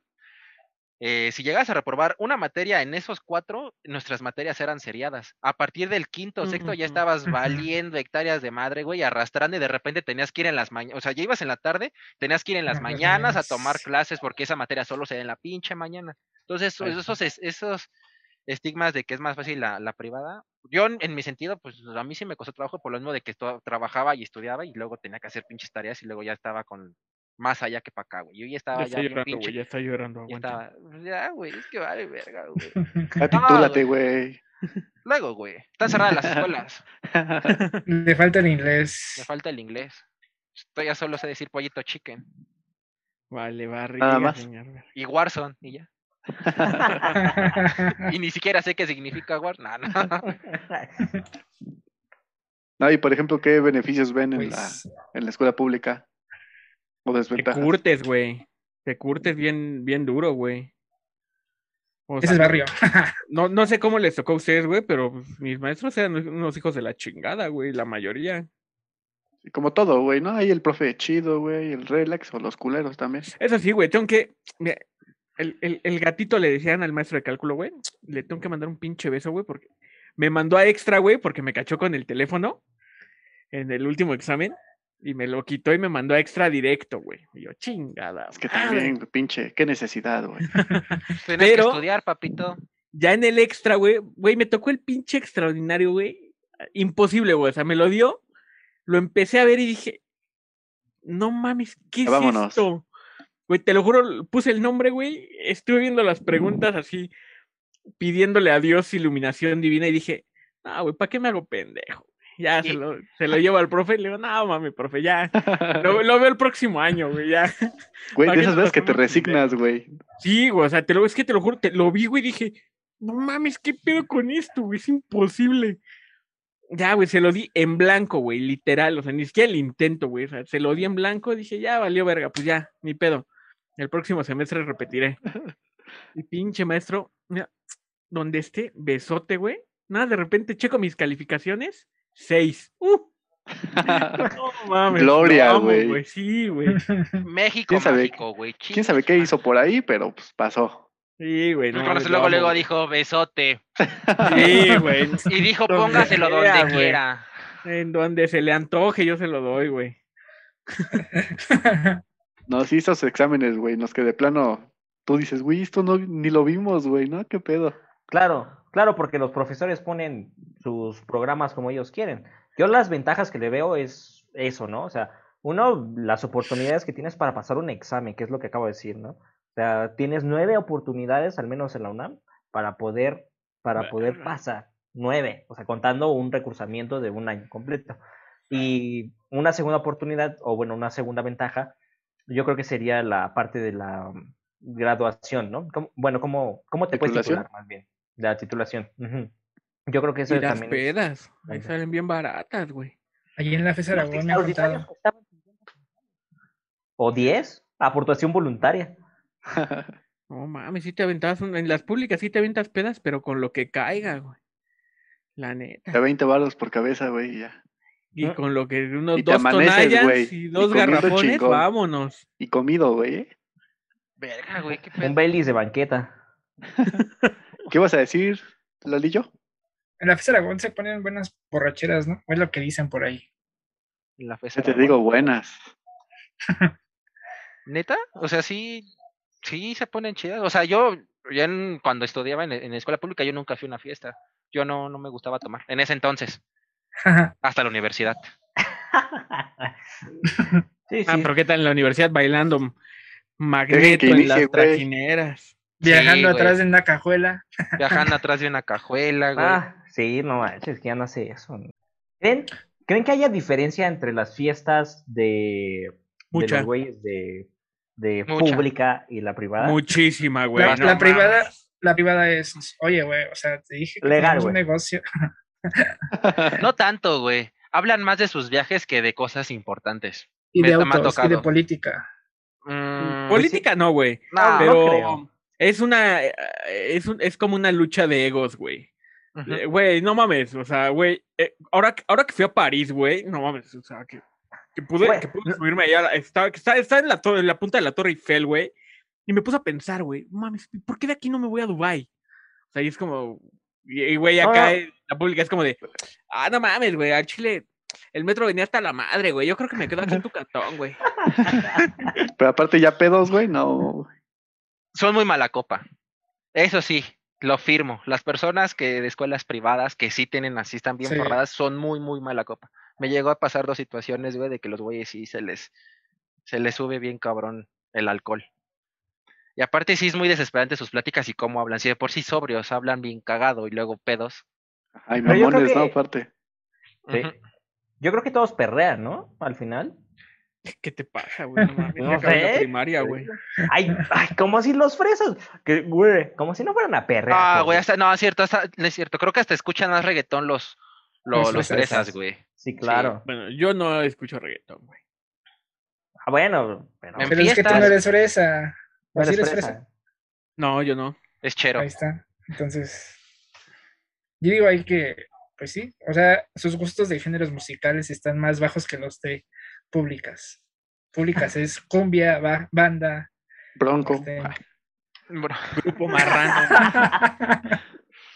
eh, si llegas a reprobar una materia en esos cuatro, nuestras materias eran seriadas. A partir del quinto o sexto ya estabas valiendo hectáreas de madre, güey, arrastrando y de repente tenías que ir en las mañanas, o sea, ya ibas en la tarde, tenías que ir en las mañanas a tomar clases porque esa materia solo se da en la pinche mañana. Entonces, esos, esos estigmas de que es más fácil la, privada, yo en, mi sentido, pues a mí sí me costó trabajo por lo mismo de que trabajaba y estudiaba y luego tenía que hacer pinches tareas y luego ya estaba con más allá que para acá, güey. Yo ya estaba ya. Ya está llorando, güey, ya está llorando. Ya estaba, pues, ya, güey, es que vale verga, güey. Ya titúlate, güey. Luego, güey. Están cerradas las escuelas. Le falta el inglés. Le falta el inglés. Esto ya solo sé decir pollito chicken. Vale, barri. Nada más. Y Warzone, y ya. y ni siquiera sé qué significa Warzone. No, no. no, y por ejemplo, ¿qué beneficios ven en, la, pues en la escuela pública? Te curtes, güey. Te curtes bien, bien duro, güey. Ese es barrio. no, no sé cómo les tocó a ustedes, güey, pero mis maestros eran unos hijos de la chingada, güey, la mayoría. Como todo, güey, ¿no? Hay el profe chido, güey, el relax o los culeros también. Eso sí, güey, tengo que. Mira, el, el, el, gatito le decían al maestro de cálculo, güey, le tengo que mandar un pinche beso, güey, porque me mandó a extra, güey, porque me cachó con el teléfono en el último examen. Y me lo quitó y me mandó a extra directo, güey. Y yo, chingada. Es que también, pinche, qué necesidad, güey. Tienes que estudiar, papito. Ya en el extra, güey, güey, me tocó el pinche extraordinario, güey. Imposible, güey. O sea, me lo dio, lo empecé a ver y dije, no mames, ¿qué es esto? Güey, te lo juro, puse el nombre, güey. Estuve viendo las preguntas así, pidiéndole a Dios iluminación divina y dije, ah, güey, ¿para qué me hago pendejo? Ya se lo, se lo llevo al profe y le digo, no mami, profe, ya. Lo, veo el próximo año, güey, ya. Güey, de esas veces que te resignas, güey. Sí, güey, o sea, te lo, es que te lo juro, te lo vi, güey, y dije, no mames, ¿qué pedo con esto, güey? Es imposible. Ya, güey, se lo di en blanco, güey, literal, o sea, ni siquiera el intento, güey, o sea, se lo di en blanco y dije, ya, valió verga, pues ya, ni pedo. El próximo semestre repetiré. Y pinche maestro, mira, donde esté, besote, güey. Nada, de repente checo mis calificaciones 6. Uh. No mames. Gloria, güey. Sí, güey. México, ¿Quién sabe, México, güey. ¿Quién sabe qué hizo por ahí? Pero pues pasó. Sí, güey. No, luego, luego dijo besote. Sí, güey. Y dijo póngaselo donde, quiera. En donde se le antoje, yo se lo doy, güey. No, sí, esos exámenes, güey, nos que de plano tú dices, güey, esto no, ni lo vimos, güey, ¿no? ¿Qué pedo? Claro, claro, porque los profesores ponen sus programas como ellos quieren. Yo las ventajas que le veo es eso, ¿no? O sea, uno, las oportunidades que tienes para pasar un examen, que es lo que acabo de decir, ¿no? O sea, tienes nueve oportunidades, al menos en la UNAM, para poder, para poder pasar. Nueve, o sea, contando un recursamiento de un año completo. Y una segunda oportunidad, o bueno, una segunda ventaja, yo creo que sería la parte de la graduación, ¿no? bueno, ¿cómo, cómo te puedes titular más bien? De la titulación. Yo creo que eso y las también pedas, ahí salen bien baratas, güey. Allí en la FES Aragón me. ¿O 10? Aportación voluntaria. no mames, si te aventabas, en las públicas sí te aventas pedas, pero con lo que caiga, güey. La neta. De 20 baros por cabeza, güey, ya. Y con lo que unos dos tonallas y dos garrafones, vámonos. Y comido, güey. ¿eh? Verga, güey, qué pedo. Un Baileys de banqueta. ¿Qué vas a decir, Lalillo? En la FES Aragón se ponen buenas borracheras, ¿no? Es lo que dicen por ahí. En la FES Te digo buenas. ¿Neta? O sea, sí, sí se ponen chidas. O sea, yo Yo en- cuando estudiaba en, en escuela pública, yo nunca fui a una fiesta. Yo no, no me gustaba tomar. En ese entonces, hasta la universidad. sí, sí. Ah, pero ¿qué tal en la universidad bailando magneto en las trajineras? Viajando atrás de una cajuela. Viajando atrás de una cajuela, güey. Ah, sí, no manches, que ya no hace eso. ¿no? ¿Creen, ¿Creen que haya diferencia entre las fiestas de, de Mucha. los güeyes de, de Mucha. pública y la privada? Muchísima, güey. La, no la privada, la privada es, oye, güey, o sea, te dije que Legal, un negocio. No tanto, güey. Hablan más de sus viajes que de cosas importantes. Y Me- de autos, y de política. Mm, Política no, güey. no, pero no creo. Es una. eh, Es, un- es como una lucha de egos, güey. Eh, Güey, no mames, o sea, güey, eh, ahora, que- ahora que fui a París, güey, no mames, o sea, que, que pude, que pude no- subirme allá, está, que está, está en, la torre, en la punta de la Torre Eiffel, güey, y me puse a pensar, güey, mames, ¿por qué de aquí no me voy a Dubai? O sea, y es como, y, güey, acá la pública es como de, ah, no mames, güey, al Chile, el metro venía hasta la madre, güey, yo creo que me quedo aquí en tu cantón, güey. Pero aparte ya pedos, güey, no. Son muy mala copa. Eso sí, lo firmo. Las personas que de escuelas privadas que sí tienen así, están bien Sí. forradas, son muy, muy mala copa. Me llegó a pasar dos situaciones, güey, de que los güeyes sí se les, se les sube bien cabrón el alcohol. Y aparte sí es muy desesperante sus pláticas y cómo hablan. Si de por sí sobrios hablan bien cagado y luego pedos. Ay, mamones, ¿no? que- Aparte. Sí. Yo creo que todos perrean, ¿no? Al final. ¿Qué te pasa, güey? No mames, No sé. primaria, güey. Ay, ay, como si los fresas, que, güey, como si no fueran a perrear. Ah, güey, hasta, no, es cierto, hasta, no es cierto. Creo que hasta escuchan más reggaetón los, lo- Los los, fresas. fresas, güey. Sí, claro. Bueno, yo no escucho reggaetón, güey. Ah, bueno, pero En Pero es que tú no eres fresa. no ¿O sí eres eres fresa. fresa? No, yo no. Es chero. Ahí está. Entonces, yo digo ahí que, pues sí, o sea, sus gustos de géneros musicales están más bajos que los de públicas. Públicas es cumbia, ba- banda. Bronco. este, Grupo marrano.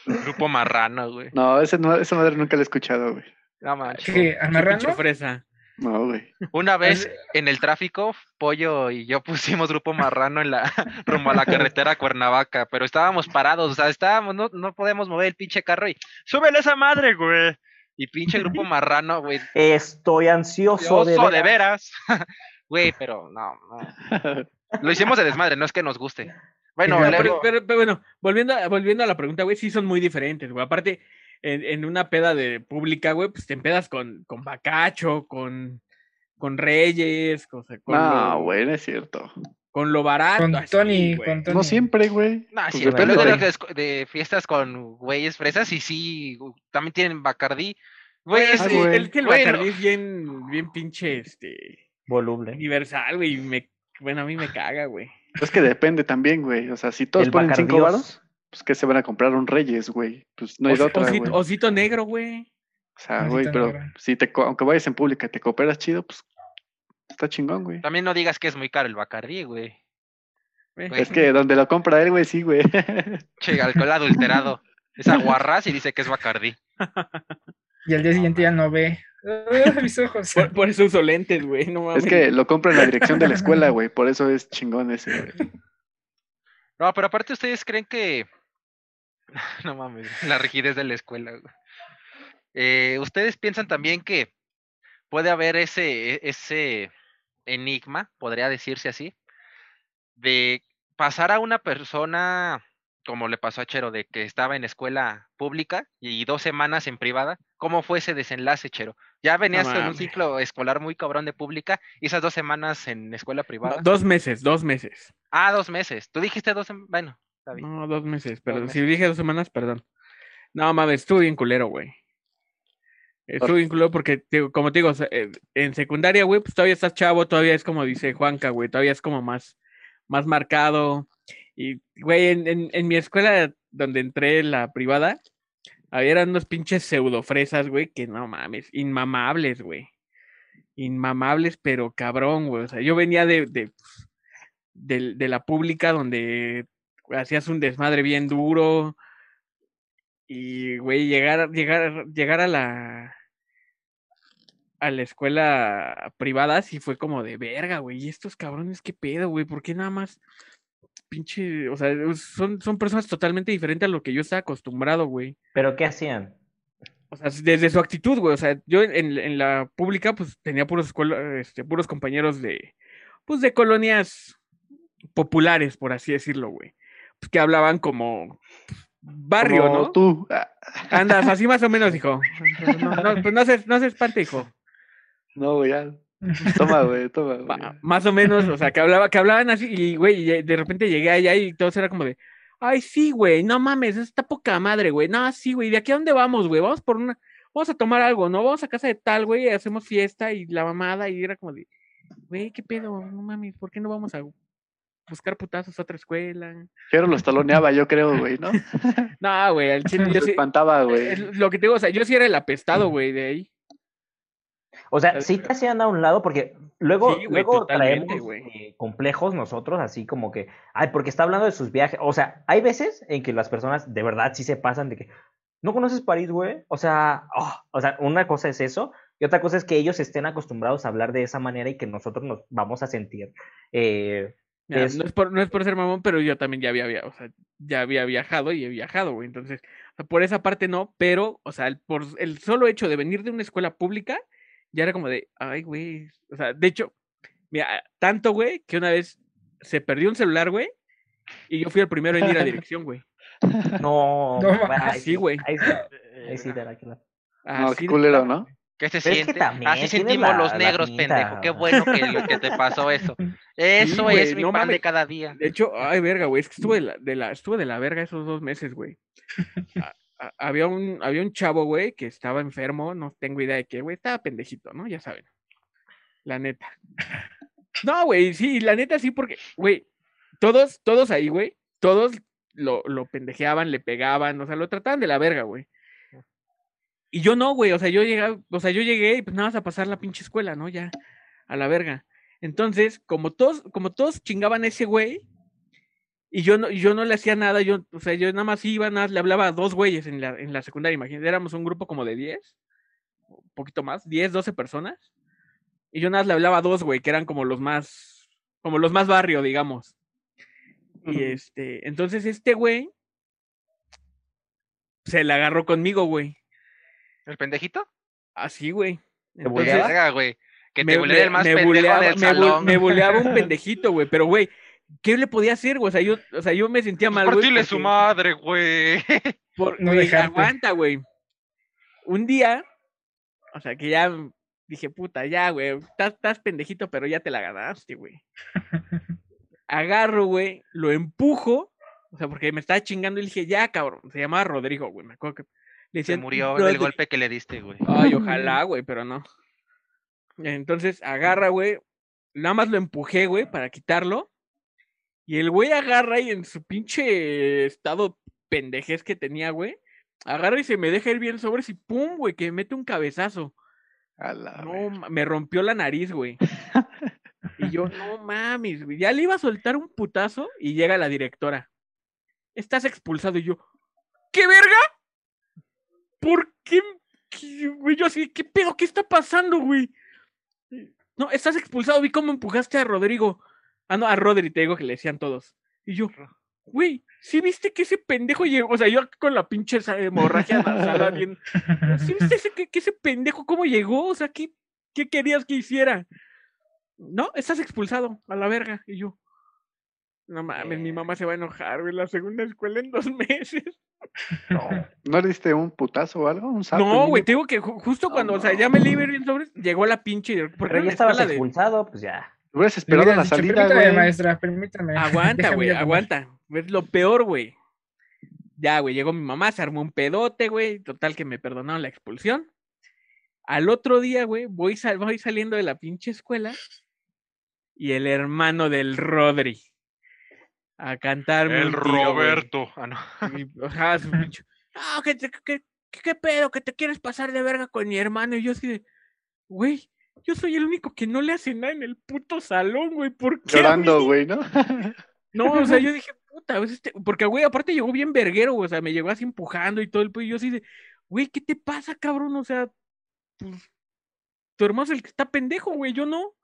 grupo marrano, güey. No, ese no, esa madre nunca la he escuchado, güey. No manches. ¿Qué? ¿Al Pinche marrano? fresa. No, güey. Una vez Es- en el tráfico, Pollo y yo pusimos grupo marrano en la rumbo a la carretera a Cuernavaca, pero estábamos parados, o sea, estábamos, no, no podíamos mover el pinche carro y ¡súbele esa madre, güey! Y pinche grupo marrano, güey. Estoy ansioso de, de veras. Güey, pero no, no. Lo hicimos de desmadre, no es que nos guste. Bueno, Pero- Pero, luego, pero- pero bueno, volviendo a, volviendo a la pregunta, güey, sí son muy diferentes, güey. Aparte, en, en una peda de pública, güey, pues te empedas con, con Bacacho, con, con Reyes, con, con, No, güey, no es cierto. Con lo barato. Con así, Tony, güey. con Tony. No siempre, güey. no, Pues sí, depende, luego de, las de, de fiestas con güeyes fresas y sí, también tienen Bacardí. Güey, es- Ah, güey. el que el. Bacardí es bien, bien pinche, este, Voluble. universal, güey, me, bueno, a mí me caga, güey. Es que depende también, güey. O sea, si todos El ponen cinco Bacardíos. varos, pues que se van a comprar un Reyes, güey. Pues no hay otra, güey. osito, osito negro, güey. O sea, güey, pero si te, co- aunque vayas en pública y te cooperas chido, pues está chingón, güey. También no digas que es muy caro el Bacardí, güey. Güey. Es que donde lo compra él, güey, sí, güey. Che, alcohol adulterado. Es aguarrás y dice que es Bacardí. Y al día siguiente ya no ve. Mis ojos. Por, por eso uso lentes, güey, no mames. es que lo compra en la dirección de la escuela, güey. Por eso es chingón ese, güey. No, pero aparte ustedes creen que... No mames, la rigidez de la escuela. güey. Eh, ¿Ustedes piensan también que puede haber ese, e- ese enigma, podría decirse así, de pasar a una persona, como le pasó a Chero, de que estaba en escuela pública y dos semanas en privada? ¿Cómo fue ese desenlace, Chero? Ya venías en un ciclo escolar muy cabrón de pública y esas dos semanas en escuela No, privada. dos meses, dos meses. Ah, dos meses. Tú dijiste dos, bueno, está bien. No, dos meses, perdón. meses. Si dije dos semanas, perdón. No, mames, estuvo bien culero, güey. Estuvo bien culero porque, como te digo, eh, en secundaria, güey, pues todavía estás chavo, todavía es como dice Juanca, güey, todavía es como más, más marcado. Y, güey, en, en, mi escuela donde entré, la privada, había unos pinches pseudofresas, güey, que no mames, inmamables, güey. Inmamables, pero cabrón, güey. O sea, yo venía de, de, pues, de la pública donde hacías un desmadre bien duro. Y, güey, llegar, llegar, llegar a la a la escuela privada sí fue como de verga, güey. Y estos cabrones, qué pedo, güey. ¿Por qué nada más pinche, o sea, son, son personas totalmente diferentes a lo que yo estaba acostumbrado, güey. ¿Pero qué hacían? O sea, desde su actitud, güey. O sea, yo en, en la pública, pues tenía puros, escuela- este, puros compañeros de, pues de colonias populares, por así decirlo, güey. Pues que hablaban como barrio, Como ¿no? tú. Andas así más o menos, hijo. No, no, pues no se, no se espante, hijo. No, güey, ya. Toma, güey, toma, güey. Más o menos, o sea, que hablaba, que hablaban así, y güey, y de repente llegué allá y todos era como de, ay, sí, güey, no mames, está poca madre, güey. No, sí, güey, ¿de aquí a dónde vamos, güey? Vamos por una, vamos a tomar algo, ¿no? Vamos a casa de tal, güey, y hacemos fiesta y la mamada, y era como de, güey, ¿qué pedo? No mames, ¿por qué no vamos a buscar putazos a otra escuela? Quiero los taloneaba, yo creo, güey, ¿no? No, güey, al chile, yo Se sí, espantaba, güey. es lo que te digo, o sea, yo sí era el apestado, güey, de ahí. O sea, sí te hacían a un lado porque luego, Sí, luego traemos eh, complejos nosotros, así como que, ay, porque está hablando de sus viajes. O sea, hay veces en que las personas de verdad sí se pasan de que, ¿no conoces París, güey? O sea, oh, o sea, una cosa es eso y otra cosa es que ellos estén acostumbrados a hablar de esa manera y que nosotros nos vamos a sentir. eh, es- no, es por, no es por ser mamón, pero yo también ya había, via- o sea, ya había viajado y he viajado, güey. Entonces, o sea, por esa parte no, pero, o sea, el, por el solo hecho de venir de una escuela pública, ya era como de, ay, güey. O sea, de hecho, mira, tanto, güey, que una vez se perdió un celular, güey, y yo fui el primero en ir a dirección, güey. no, No, bueno, ma- ahí sí, güey. Ahí sí, te la. No, Así qué de culero, plano, ¿no? ¿Qué se Pero es que siente? Así sentimos la- los negros, pendejo. Qué bueno que, lo- que te pasó eso. Eso güey, es mi no pan de cada día. De hecho, ay, verga, güey, es que estuve de la, de la- estuve de la verga esos dos meses, güey. Había un, había un chavo, güey, que estaba enfermo, no tengo idea de qué, güey, estaba pendejito, ¿no? Ya saben. La neta. No, güey, sí, la neta sí, porque, güey, todos, todos ahí, güey, todos lo, lo pendejeaban, le pegaban, o sea, lo trataban de la verga, güey. Y yo no, güey, o sea, yo llegué, o sea, yo llegué y pues nada más a pasar la pinche escuela, ¿no? Ya, a la verga. Entonces, como todos, como todos chingaban a ese güey, y yo no, yo no le hacía nada, yo, o sea, yo nada más iba, nada más le hablaba a dos güeyes en la, en la secundaria, imagínate, éramos un grupo como de 10, un poquito más, 10, 12 personas, y yo nada más le hablaba a dos, güey, que eran como los más, como los más barrio, digamos. Y este, entonces este güey se la agarró conmigo, güey. ¿El pendejito? Así, güey. ¿Te Entonces, buleaba? Verga, güey. Que me, te me- el más me pendejo buleaba, del me bu- salón. me buleaba un pendejito, güey. Pero, güey, ¿qué le podía hacer, güey? O sea, yo, o sea, yo me sentía mal, güey. Partirle su porque- madre, güey. por- No güey, aguanta, güey. Un día, o sea, que ya dije, puta, ya, güey, estás, estás pendejito, pero ya te la ganaste, güey. Agarro, güey, lo empujo, o sea, porque me estaba chingando y le dije, ya, cabrón. Se llamaba Rodrigo, güey, me acuerdo que le Se decían, murió "Rodri-". del golpe que le diste, güey. Ay, ojalá, güey, pero no. Entonces agarra, güey. Nada más lo empujé, güey, para quitarlo. Y el güey agarra y en su pinche estado pendejez que tenía, güey. Agarra y se me deja ir bien sobres y pum, güey, que me mete un cabezazo. A la No, me rompió la nariz, güey. Y yo, no mames, güey. Ya le iba a soltar un putazo y llega la directora. Estás expulsado. Y yo, ¿qué verga? ¿Por qué? ¿Qué- Güey, yo así, ¿qué pedo? ¿Qué está pasando, güey? No, estás expulsado. Vi cómo empujaste a Rodrigo. Ah, no, a Rodri, te digo que le decían todos. Y yo, güey, ¿sí viste que ese pendejo llegó? O sea, yo con la pinche sa- hemorragia nasal bien ¿Sí viste ese, que, que ese pendejo cómo llegó? O sea, ¿qué, ¿qué querías que hiciera? No, estás expulsado a la verga. Y yo, no mames, mi mamá se va a enojar, güey, la segunda escuela en dos meses. No. ¿No le diste un putazo o algo? ¿Un sapo? No, güey, te digo que ju- justo No, cuando, o sea, ya me libré bien sobre, llegó la pinche. Porque Pero ya estabas de- expulsado, pues ya. Hubieras esperado la dicho, salida, permítame, güey. maestra, permítame. Aguanta, déjame güey, ir a comer". aguanta. Es lo peor, güey. Ya, güey, llegó mi mamá, se armó un pedote, güey. Total que me perdonaron la expulsión. Al otro día, güey, voy, sal- voy saliendo de la pinche escuela y el hermano del Rodri a cantarme un tiro, güey. Ah, no. Y, ajá, su pinche, "Ah, que- que- ¿qué pedo? Que te quieres pasar de verga con mi hermano. Y yo así de, güey, yo soy el único que no le hace nada en el puto salón, güey. ¿Por qué? Llorando, mí?" güey, ¿no? No, o sea, yo dije, puta, pues este, porque güey, aparte llegó bien verguero, güey, o sea, me llegó así empujando y todo el pedo, y yo así de, güey, ¿qué te pasa, cabrón? O sea, pues, tu hermano es el que está pendejo, güey, yo no.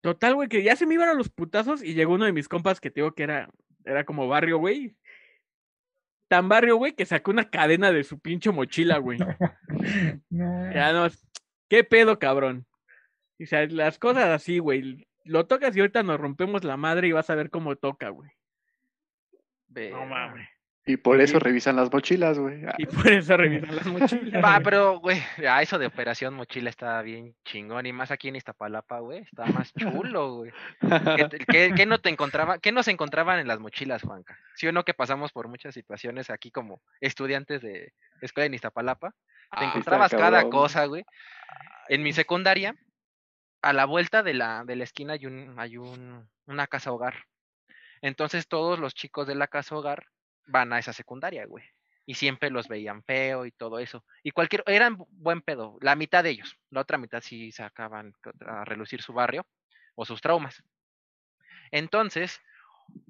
Total, güey, que ya se me iban a los putazos y llegó uno de mis compas que te digo que era, era como barrio, güey. Tan barrio, güey, que sacó una cadena de su pinche mochila, güey. No. Ya no, ¿qué pedo, cabrón? O sea, las cosas así, güey. Lo tocas y ahorita nos rompemos la madre y vas a ver cómo toca, güey. No mames. Y por eso Sí. revisan las mochilas, güey. Y por eso revisan las mochilas. Va, pero, güey, ah, eso de Operación Mochila está bien chingón. Y más aquí en Iztapalapa, güey, está más chulo, güey. ¿Qué, te- qué- qué no te encontraba, ¿Qué nos encontraban en las mochilas, Juanca? ¿Sí o no que pasamos por muchas situaciones aquí como estudiantes de escuela en Iztapalapa? Te Ah, encontrabas cada cosa, güey. En mi secundaria, a la vuelta de la, de la esquina hay, un, hay un, una casa hogar. Entonces todos los chicos de la casa hogar van a esa secundaria, güey. Y siempre los veían feo y todo eso. Y cualquier, eran bu- buen pedo, la mitad de ellos. La otra mitad sí sacaban a relucir su barrio o sus traumas. Entonces,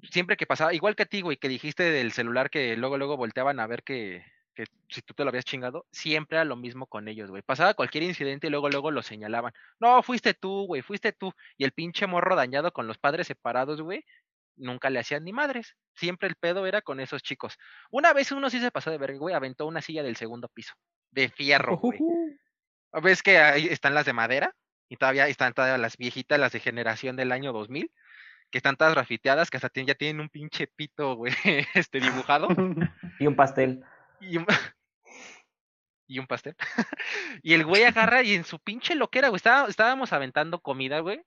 siempre que pasaba, igual que a ti, güey, que dijiste del celular que luego, luego volteaban a ver que, que si tú te lo habías chingado, siempre era lo mismo con ellos, güey. Pasaba cualquier incidente y luego, luego lo señalaban. No, fuiste tú, güey, fuiste tú. Y el pinche morro dañado con los padres separados, güey, nunca le hacían ni madres. Siempre el pedo era con esos chicos. Una vez uno sí se pasó de verga, güey, aventó una silla del segundo piso. De fierro, güey. ¿Ves que ahí están las de madera? Y todavía están todavía las viejitas, las de generación del año 2000, que están todas grafiteadas, que hasta tienen- ya tienen un pinche pito, güey, este dibujado. Y un pastel. Y un, y un pastel. y el güey agarra y en su pinche loquera, güey, estaba- estábamos aventando comida, güey.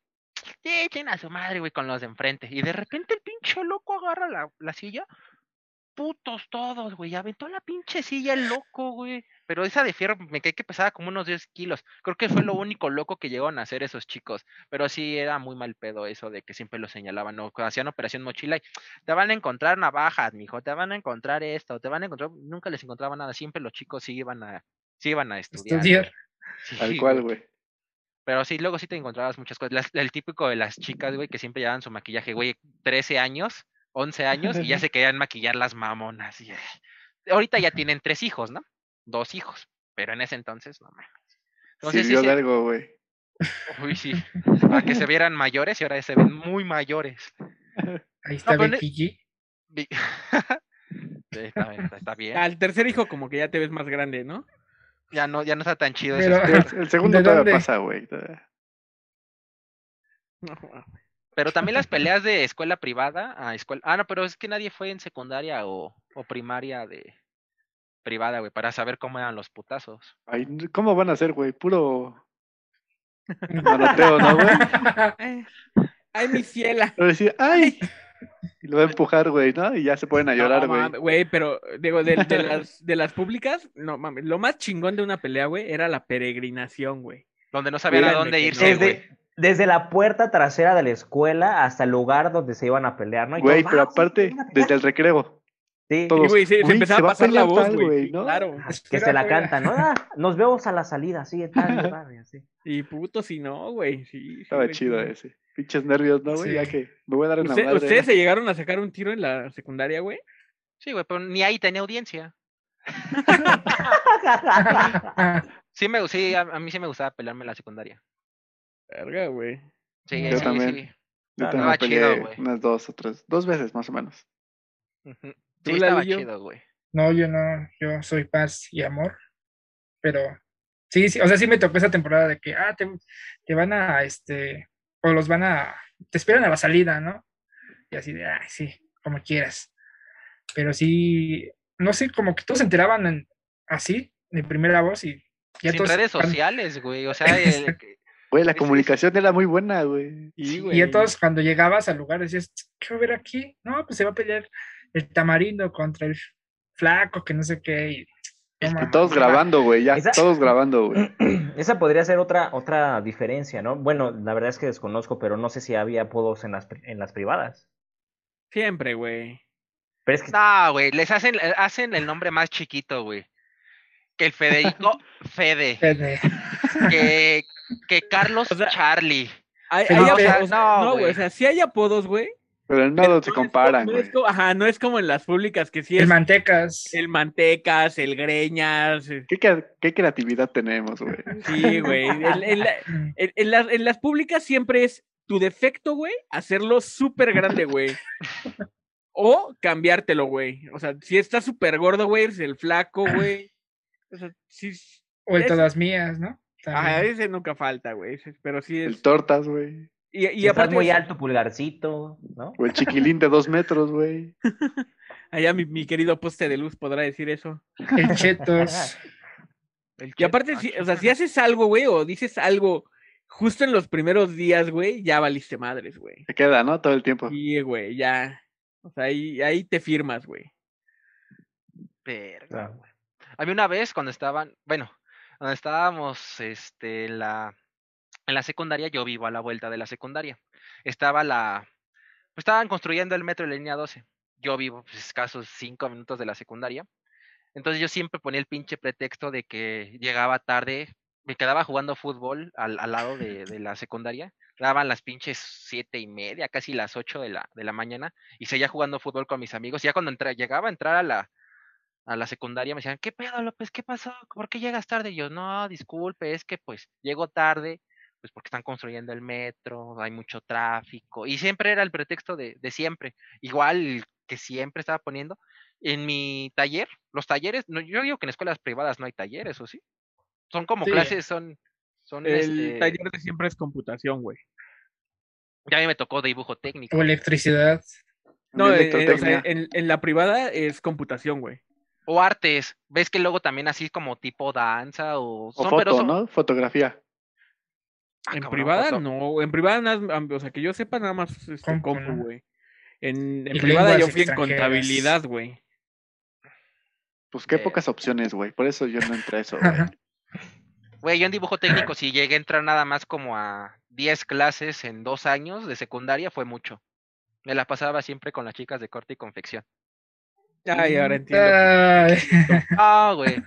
Echen a su madre, güey, con los de enfrente. Y de repente el pinche loco agarra la silla. Putos todos, güey. Aventó la pinche silla el loco, güey. Pero esa de fierro me cae que pesaba como unos 10 kilos. Creo que fue lo único loco que llegaron a hacer esos chicos. Pero sí era muy mal pedo eso de que siempre lo señalaban. O hacían operación mochila y te van a encontrar navajas, mijo. Te van a encontrar esto. Te van a encontrar. Nunca les encontraban nada. Siempre los chicos sí iban a, sí iban a estudiar. Estudiar. Sí, Tal cual, güey. pero sí, luego sí te encontrabas muchas cosas. Las- el típico de las chicas, güey, que siempre llevaban su maquillaje, güey, 13 años, 11 años, y ya se querían maquillar las mamonas. Y, eh, ahorita ya tienen tres hijos, ¿no? Dos hijos. Pero en ese entonces, no mames. Entonces, sí, algo, güey. uy, sí. Para que se vieran mayores y ahora se ven muy mayores. Ahí está ne- Becky G. Está, está- está bien. Al tercer hijo como que ya te ves más grande, ¿no? Ya no, ya no está tan chido Pero- eso. El, el segundo ¿De todavía dónde? pasa, güey. todavía. No. Pero también las peleas de escuela privada a escuela. Ah, no, pero es que nadie fue en secundaria o, o primaria de privada, güey, para saber cómo eran los putazos. Ay, ¿Cómo van a ser, güey? Puro manoteo, ¿no, güey? Ay, mi ciela. Decir, ¡ay! Y lo va a empujar, güey, ¿no? Y ya se ponen a llorar, No, güey. mames, Güey, pero digo, de, de las, de las públicas, no mames. Lo más chingón de una pelea, güey, era la peregrinación, güey. Donde no sabían a dónde irse, no, güey. Desde, la puerta trasera de la escuela hasta el lugar donde se iban a pelear, ¿no? Y Güey, todos, pero "Ah, sí, aparte, se van a pelear". desde el recreo. Sí, Y, Todos, güey, se, se "Güey, empezaba se a pasar la voz, tal, güey. sí, ¿no? Claro. que Espera, se la cantan, ¿no? Ah, nos vemos a la salida, sí, tal y así. Y puto si no, güey. Sí, sí, Estaba güey, chido sí. ese. Pinches nervios, ¿no, güey? Sí. Ya que me voy a dar una ¿Usted- madre. ¿Ustedes se llegaron a sacar un tiro en la secundaria, güey? Sí, güey, pero ni ahí tenía audiencia. Sí, me, sí a, a mí sí me gustaba pelearme en la secundaria. Verga, güey. Sí, Yo sí, también. sí. Yo también chido, peleé güey. unas dos o tres, dos veces más o menos. ¿Tú, Sí, estaba chido, güey. No, yo no, yo soy paz y amor, pero sí, sí, o sea, sí me tocó esa temporada de que, ah, te, te van a, este, o los van a, te esperan a la salida, ¿no? Y así de, ah, sí, como quieras. Pero sí, no sé, como que todos se enteraban en- así, de primera voz y ya Sin todos, redes sociales, güey. O sea, el- Güey, la Sí, sí, comunicación era muy buena, güey. Sí, Sí, güey. y todos cuando llegabas al lugar decías, ¿qué va a haber aquí? No, pues se va a pelear el tamarindo contra el flaco, que no sé qué. Y, todos grabando, güey, ya, Esa- todos grabando, güey. Esa podría ser otra, otra diferencia, ¿no? Bueno, la verdad es que desconozco, pero no sé si había apodos en las, en las privadas. Siempre, güey. Pero es que No, güey, les hacen, hacen el nombre más chiquito, güey. Que el Federico Fede. Fede. Que, que Carlos O sea, Charlie. Hay, hay O sea, apodos- no, no, güey. O sea, sí hay apodos, güey. Pero no pero se es comparan, no es ajá, no es como en las públicas que sí El es mantecas. el mantecas, el greñas. eh, ¿Qué, qué creatividad tenemos, güey? Sí, güey. En, en la- en- en las, en las públicas siempre es tu defecto, güey, hacerlo súper grande, güey. O cambiártelo, güey. O sea, si estás súper gordo, güey, eres el flaco, güey. O sea, sí. O el es- todas mías, ¿no? Ah, También. ese nunca falta, güey. Pero sí El es. tortas, güey. Y, y aparte, muy alto, pulgarcito, ¿no? O el chiquilín de dos metros, güey. allá mi, mi querido poste de luz podrá decir eso. El chetos. El Y aparte, si, o sea, si haces algo, güey, o dices algo justo en los primeros días, güey, ya valiste madres, güey. Se queda, ¿no? Todo el tiempo. Sí, güey, ya. O sea, ahí, ahí te firmas, güey. verga, güey. A mí una vez cuando estaban, bueno, cuando estábamos este, en la, en la secundaria, yo vivo a la vuelta de la secundaria. Estaba la, pues, estaban construyendo el metro de la línea 12. Yo vivo pues, escasos cinco minutos de la secundaria. Entonces yo siempre ponía el pinche pretexto de que llegaba tarde, me quedaba jugando fútbol al, al lado de, de la secundaria. Daban las pinches siete y media, casi las ocho de la, de la mañana, y seguía jugando fútbol con mis amigos. Ya cuando entra- llegaba a entrar a la, a la secundaria me decían, ¿qué pedo, López? ¿Qué pasó? ¿Por qué llegas tarde? Y yo, no, disculpe, es que pues llego tarde, pues porque están construyendo el metro, hay mucho tráfico. Y siempre era el pretexto de, de siempre. Igual que siempre estaba poniendo. En mi taller, los talleres, no, yo digo que en escuelas privadas no hay talleres, ¿o sí? Son como Sí. clases, son... son El este, taller de siempre es computación, güey. Ya a mí me tocó dibujo técnico. O electricidad. No, De eh, eh, o sea, en, en la privada es computación, güey. O artes. ¿Ves que luego también así como tipo danza o... O son- pero foto, son- ¿no? Fotografía. Ah, en cabrón, privada foto. no, en privada nada, más- o sea, que yo sepa nada más este, Compu, güey. En, privada yo fui en contabilidad, güey. Pues qué Eh. pocas opciones, güey. Por eso yo no entré a eso, güey. Güey, yo en dibujo técnico, si llegué a entrar nada más como a 10 clases en dos años de secundaria, fue mucho. Me la pasaba siempre con las chicas de corte y confección. Ay, ahora entiendo. Ay, Ah, güey.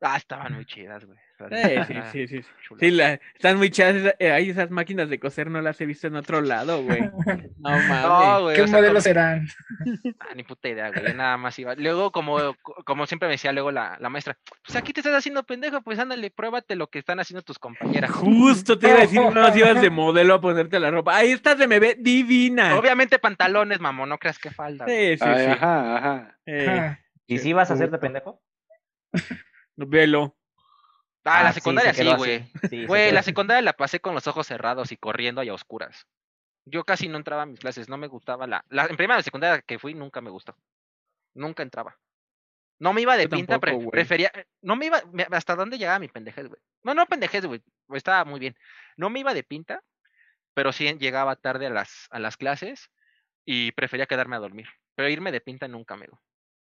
Ah, estaban muy chidas, güey. Sí, sí, sí, sí. Sí, la- están muy chidas. eh, Ay, esas máquinas de coser no las he visto en otro lado, güey. No mames. No, güey. ¿Qué o sea, modelos como- serán? Ah, ni puta idea, güey. Nada más iba. Luego, como, como siempre me decía luego la, la maestra, pues aquí te estás haciendo pendejo, pues ándale, pruébate lo que están haciendo tus compañeras. Justo te iba a decir, no, si ibas de modelo a ponerte la ropa. Ahí estás de me ve divina. Obviamente pantalones, mamón, no creas que falda. güey. Sí, sí, Ay, sí. Ajá, ajá. Eh, ¿Y si vas a hacerte pendejo? velo. Ah, la sí, se secundaria sí, güey. Sí, Güey, la secundaria la pasé con los ojos cerrados y corriendo y a oscuras. Yo casi no entraba a mis clases, no me gustaba la... la en primera de secundaria que fui nunca me gustó. Nunca entraba. No me iba de Yo pinta, tampoco, prefería... No me iba... ¿Hasta dónde llegaba mi pendejez, güey? No, no pendejez, güey. Estaba muy bien. No me iba de pinta, pero sí llegaba tarde a las, a las clases y prefería quedarme a dormir. Pero irme de pinta nunca me...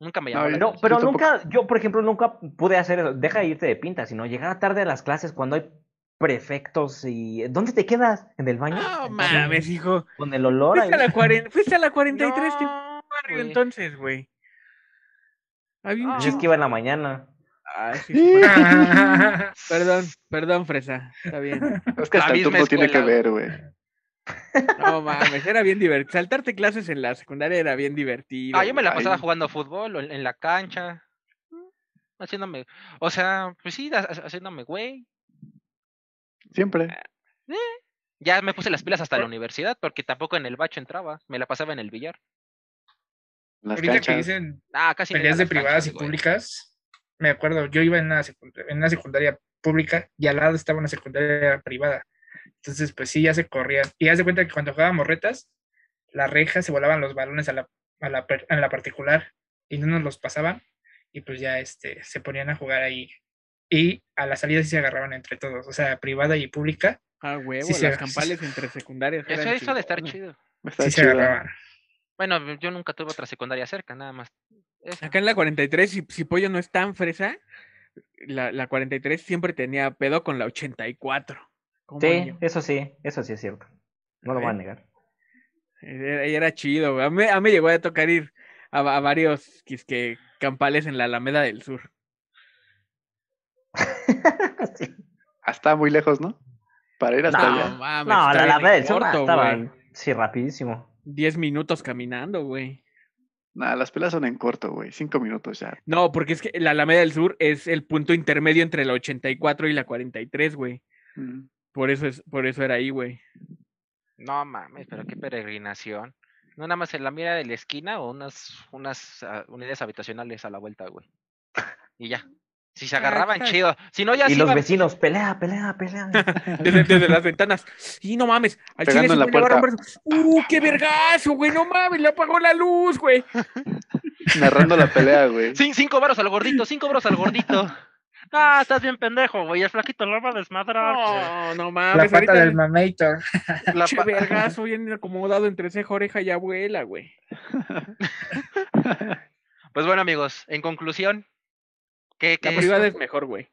Nunca me No, llamó la No, pero Yo tampoco. nunca, yo por ejemplo nunca pude hacer eso. Deja de irte de pinta, sino llegar tarde a las clases cuando hay prefectos y... ¿Dónde te quedas? ¿En el baño? No mames, hijo. Con el olor ahí. Fuiste a la, cuaren- fuiste a la 43 de No, barrio entonces, güey. Había un. Pues es que iba en la mañana. Ay, sí, Perdón, perdón, fresa. Está bien. Es que hasta el turno tiene que ver, güey. No mames, era bien divertido. Saltarte clases en la secundaria era bien divertido. Ah, yo me la pasaba Ay. jugando fútbol o en, la cancha. Haciéndome, o sea, pues sí, ha- ha- haciéndome güey. Siempre. Ya me puse las pilas hasta la universidad porque tampoco en el bacho entraba, me la pasaba en el billar. Las Ahorita que dicen Ah, casi peleas de privadas canchas, y güey. públicas, me acuerdo, yo iba en una, en una secundaria pública y al lado estaba una secundaria privada. Entonces, pues sí, ya se corrían. Y haz de cuenta que cuando jugábamos retas, las rejas se volaban los balones a la, a la, a la particular y no nos los pasaban. Y pues ya este, se ponían a jugar ahí. Y a la salida sí se agarraban entre todos, o sea, privada y pública, Ah, huevo, Sí, las campales entre secundarias. Eso, eso de estar chido. Está sí se chido. agarraban. Bueno, yo nunca tuve otra secundaria cerca, nada más. esa. Acá en la 43, si, si Pollo no es tan fresa, la, la 43 siempre tenía pedo con la 84. ¿Cómo Sí, yo? eso sí, eso sí es cierto. No lo voy a negar. Era, era chido, güey. A mí, a mí me llegó a tocar ir a, a varios quisque campales en la Alameda del Sur. Sí. Hasta muy lejos, ¿no? Para ir hasta No, allá. mames, No, la, la bien verdad, en el sur corto, estaba, güey. sí, rapidísimo. 10 minutos caminando, güey. Nada, las pelas son en corto, güey. Cinco minutos ya. No, porque es que la Alameda del Sur es el punto intermedio entre la 84 y la 43, güey. Mm. Por eso es, por eso era ahí, güey. No mames, pero qué peregrinación. No nada más en la mira de la esquina o unas, unas ah, unidades habitacionales a la vuelta, güey. Y ya. Si se agarraban, chido. Si no, ya y los iban- vecinos, pelea, pelea, pelea. Desde, desde las ventanas. Y no mames. Al chile Pegando ese en la puerta. ¡Uh, qué vergazo, güey! No mames, le apagó la luz, güey. Narrando la pelea, güey. Cin- cinco varos al gordito, cinco varos al gordito. Ah, estás bien pendejo, güey. El flaquito lo va a desmadrar. No, no La mames. pata ahorita del el mamator. La pinche pa- vergazo bien acomodado entre ceja, oreja y abuela, güey. Pues bueno, amigos, en conclusión, ¿qué, La qué- privada es mejor, güey.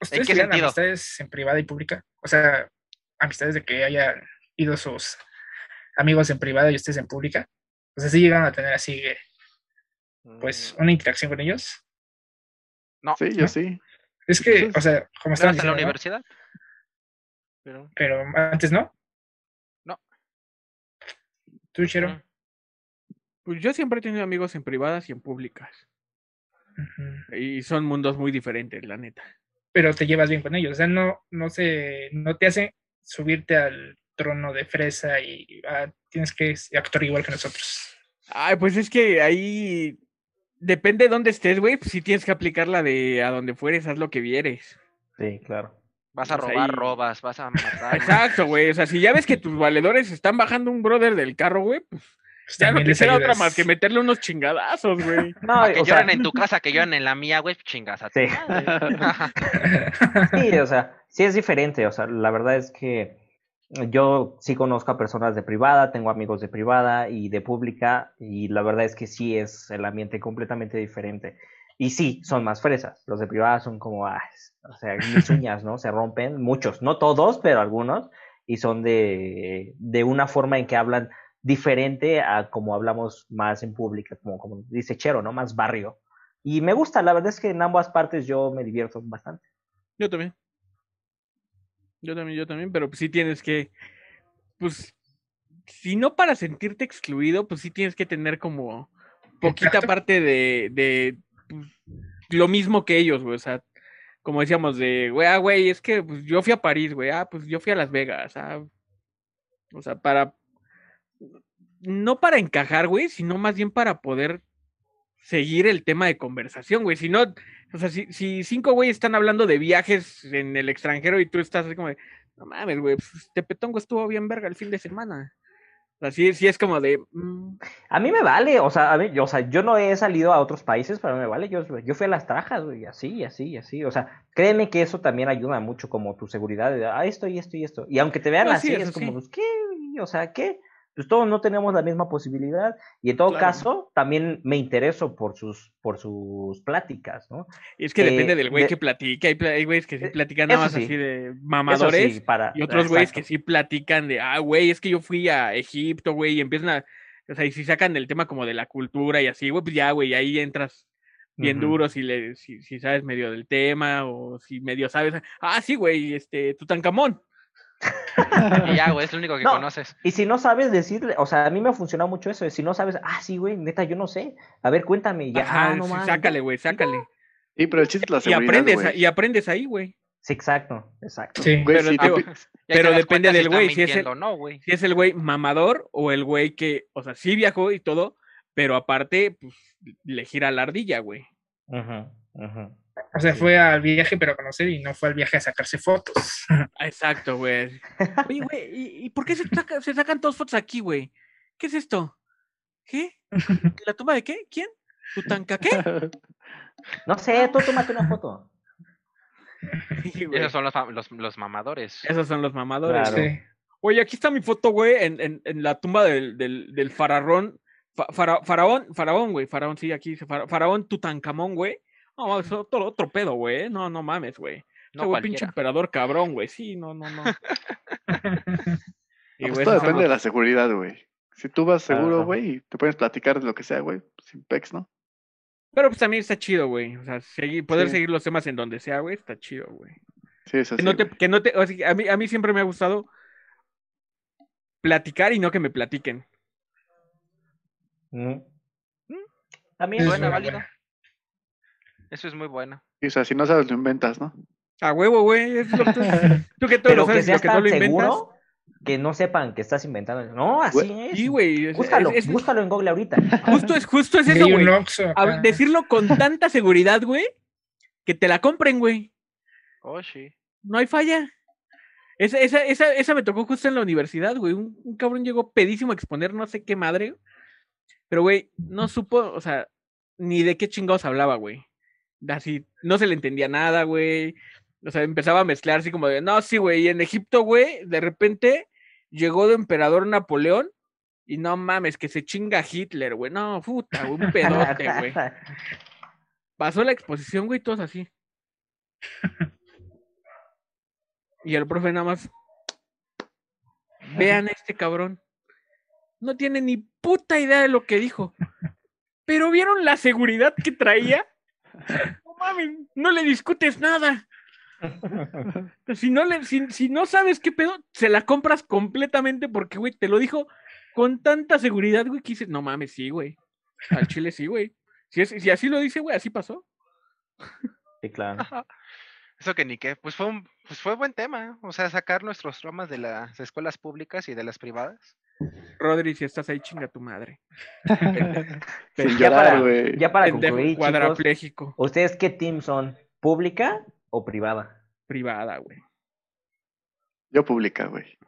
¿Ustedes qué sentido? amistades en privada y pública? O sea, amistades de que hayan ido sus amigos en privada y ustedes en pública. O sea, sí llegan a tener así, eh, pues, Mm, una interacción con ellos. no, Sí, yo sí. Es que, o sea, como ¿no estaban hasta la universidad. Pero, Pero antes no. No. ¿Tú, Chero? Pues yo siempre he tenido amigos en privadas y en públicas. Y son mundos muy diferentes, la neta. Pero te llevas bien con ellos. O sea, no, no se, no te hace subirte al trono de fresa y ah, tienes que actuar igual que nosotros. Ay, pues es que ahí depende de dónde estés, güey. Pues sí tienes que aplicar la de a donde fueres, haz lo que vieres. Sí, claro. vas a Pues robar, ahí- robas, vas a matar. Exacto, güey. O sea, si ya ves que tus valedores están bajando un brother del carro, güey, pues Pues ya no también te queda otra más que meterle unos chingadazos, güey. No, que o sea, lloren en tu casa, que lloren en la mía, güey, chingas a Sí. Sí, o sea, sí es diferente. O sea, la verdad es que yo sí conozco a personas de privada, tengo amigos de privada y de pública, y la verdad es que sí es el ambiente completamente diferente. Y sí, son más fresas. Los de privada son como, ah, o sea, mis uñas, ¿no? Se rompen, muchos, no todos, pero algunos, y son de, de una forma en que hablan diferente a como hablamos más en pública, como, como dice Chero, ¿no? Más barrio. Y me gusta, la verdad es que en ambas partes yo me divierto bastante. Yo también. Yo también, yo también, pero pues sí tienes que, pues, si no para sentirte excluido, pues sí tienes que tener como poquita Exacto. parte de, de pues, lo mismo que ellos, güey. O sea, como decíamos, de, güey, ah, güey, es que pues, yo fui a París, güey, ah, pues yo fui a Las Vegas, ah. O sea, para, no para encajar, güey, sino más bien para poder seguir el tema de conversación, güey. Si no, o sea, si, si cinco güeyes están hablando de viajes en el extranjero y tú estás así como de, no mames, güey, pues, Tepetongo estuvo bien verga el fin de semana. O sea, sí, sí es como de, mm, A mí me vale, o sea, a mí, o sea, yo no he salido a otros países, pero me vale, yo, yo fui a las trajas, güey, así, así, así, o sea, créeme que eso también ayuda mucho como tu seguridad de, ah, esto y esto y esto, y aunque te vean No, así, sí, es como, sí. pues, ¿qué? O sea, ¿qué? Pues todos no tenemos la misma posibilidad, y en todo Claro. caso, también me intereso por sus, por sus pláticas, ¿no? y es que depende Eh, del güey de- que platica. Hay, hay güeyes que sí Eh, platican nada más sí. así de mamadores. sí, para, Y otros güeyes que sí platican de, ah, güey, es que yo fui a Egipto, güey, y empiezan a, o sea, y si sacan el tema como de la cultura y así, güey, pues ya, güey, ahí entras bien duro si, le, si, si sabes medio del tema o si medio sabes, ah, sí, güey, este, Tutankamón. Y ya, güey, es lo único que No. conoces. Y si no sabes decirle, o sea, a mí me ha funcionado mucho eso, si no sabes, ah, sí, güey, neta, yo no sé, a ver, cuéntame, y ya, Ajá, ah, no sí, mames, sácale, güey, sácale. Sí, pero el chiste es la Y aprendes, y aprendes ahí, güey. Sí, exacto, exacto. Sí. Güey, pero digo, te Pero depende del güey, si es el- no, güey. Si es el güey mamador o el güey que, o sea, sí viajó y todo, pero aparte, pues, le gira la ardilla, güey. Ujú, ujú. O sea, fue al viaje pero a conocer y no fue al viaje a sacarse fotos. Exacto, güey. Oye, güey, ¿y, y por qué se, saca- se sacan todas fotos aquí, güey? ¿Qué es esto? ¿Qué? ¿La tumba de qué? ¿Quién? ¿Tutanka qué? No sé, tú tómate una foto. Sí, esos son los, los, los mamadores. Esos son los mamadores. Claro. Sí. Oye, aquí está mi foto, güey, en, en, en la tumba del, del, del faraón. fa- fara- faraón, faraón, güey. Faraón, sí, aquí dice fara- faraón Tutankamón, güey. No, es otro, otro pedo, güey. ¿eh? No, no mames, güey. No No, güey, pinche emperador cabrón, güey. Sí, no, no, no. Y, No, pues todo depende de la seguridad, güey. Si tú vas seguro, güey, y te puedes platicar de lo que sea, güey, sin pex, ¿no? Pero pues también está chido, güey. O sea, seguir- poder Sí. seguir los temas en donde sea, güey, está chido, güey. Sí, eso Que sí. no te, güey. que no te, o sea, a mí, a mí siempre me ha gustado platicar y no que me platiquen. Ujú. También Es Buena, muy válido. buena. Eso es muy bueno. Sí, o sea, si no sabes, lo inventas, ¿no? A huevo, güey. es lo que tú, que todo Pero lo que sabes y lo seas que no tan lo inventas. seguro, que no sepan que estás inventando. No, así es. Sí, güey. es- Búscalo, es- es- búscalo en Google ahorita. Justo es, justo es Y eso, güey. Decirlo con tanta seguridad, güey, que te la compren, güey. Oh, sí. No hay falla. Esa, esa, esa, esa me tocó justo en la universidad, güey. Un, un cabrón llegó pedísimo a exponer no sé qué madre. Pero, güey, no supo, o sea, ni de qué chingados hablaba, güey. Así, no se le entendía nada, güey. O sea, empezaba a mezclar así como de, no, sí, güey. Y en Egipto, güey, de repente llegó de emperador Napoleón. Y no mames, que se chinga Hitler, güey. No, puta, güey, un pedote, güey. Pasó la exposición, güey, todos así. Y el profe nada más. Vean a este cabrón. No tiene ni puta idea de lo que dijo. Pero vieron la seguridad que traía. No mames, no le discutes nada. Si no, le, si, si no sabes qué pedo, se la compras completamente porque, güey, te lo dijo con tanta seguridad, güey, que dices, no mames, sí, güey. Al chile sí, güey. Si, es- si así lo dice, güey, así pasó. Sí, claro. Eso que ni qué. Pues fue un, pues fue buen tema. O sea, sacar nuestros traumas de las escuelas públicas y de las privadas. Rodri, si estás ahí, chinga tu madre. Sin Ya llorar, para, ya para concluir, chicos, cuadrapléjico. ¿ustedes qué team son? ¿Pública o privada? Privada, güey. Yo pública, güey.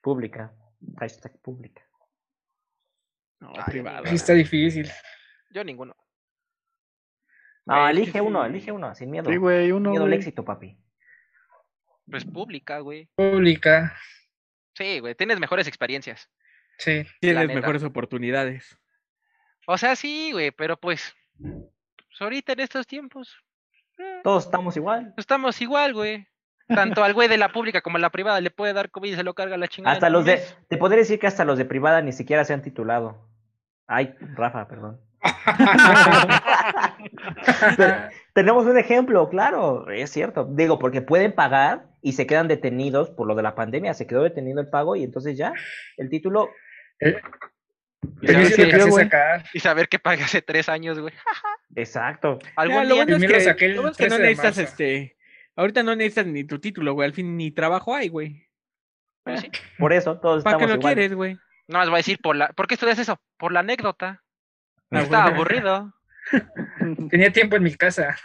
Pública. Hashtag pública. No, Ay, privada. Sí, está difícil. Yo ninguno. No, Güey, elige uno, sí. elige uno, sin miedo. Sí, güey, uno. miedo al éxito, papi. Pues pública, güey. Pública. Sí, güey. Tienes mejores experiencias. Sí. Tienes mejores oportunidades. O sea, sí, güey. Pero pues. pues ahorita en estos tiempos. eh, Todos estamos igual. estamos igual, güey. Tanto al güey de la pública como a la privada le puede dar COVID y se lo carga la chingada. Hasta los de, te podría decir que hasta los de privada ni siquiera se han titulado. Ay, Rafa, perdón. Pero tenemos un ejemplo, claro, es cierto. Digo, porque pueden pagar y se quedan detenidos por lo de la pandemia. Se quedó detenido el pago y entonces ya, el título. Eh, Y saber, que, sacar. y saber que pagué hace tres años, güey. Exacto. Algún Ya, lo día. bueno es Primero que, saqué el lo bueno es que no 13 de necesitas marzo. este. Ahorita no necesitas ni tu título, güey. Al fin ni trabajo hay, güey. Pues sí. Por eso todos ¿Para qué lo igual. quieres, güey? No más voy a decir por la. ¿Por qué estudias eso? Por la anécdota. Ah, Estaba bueno. aburrido. Tenía tiempo en mi casa.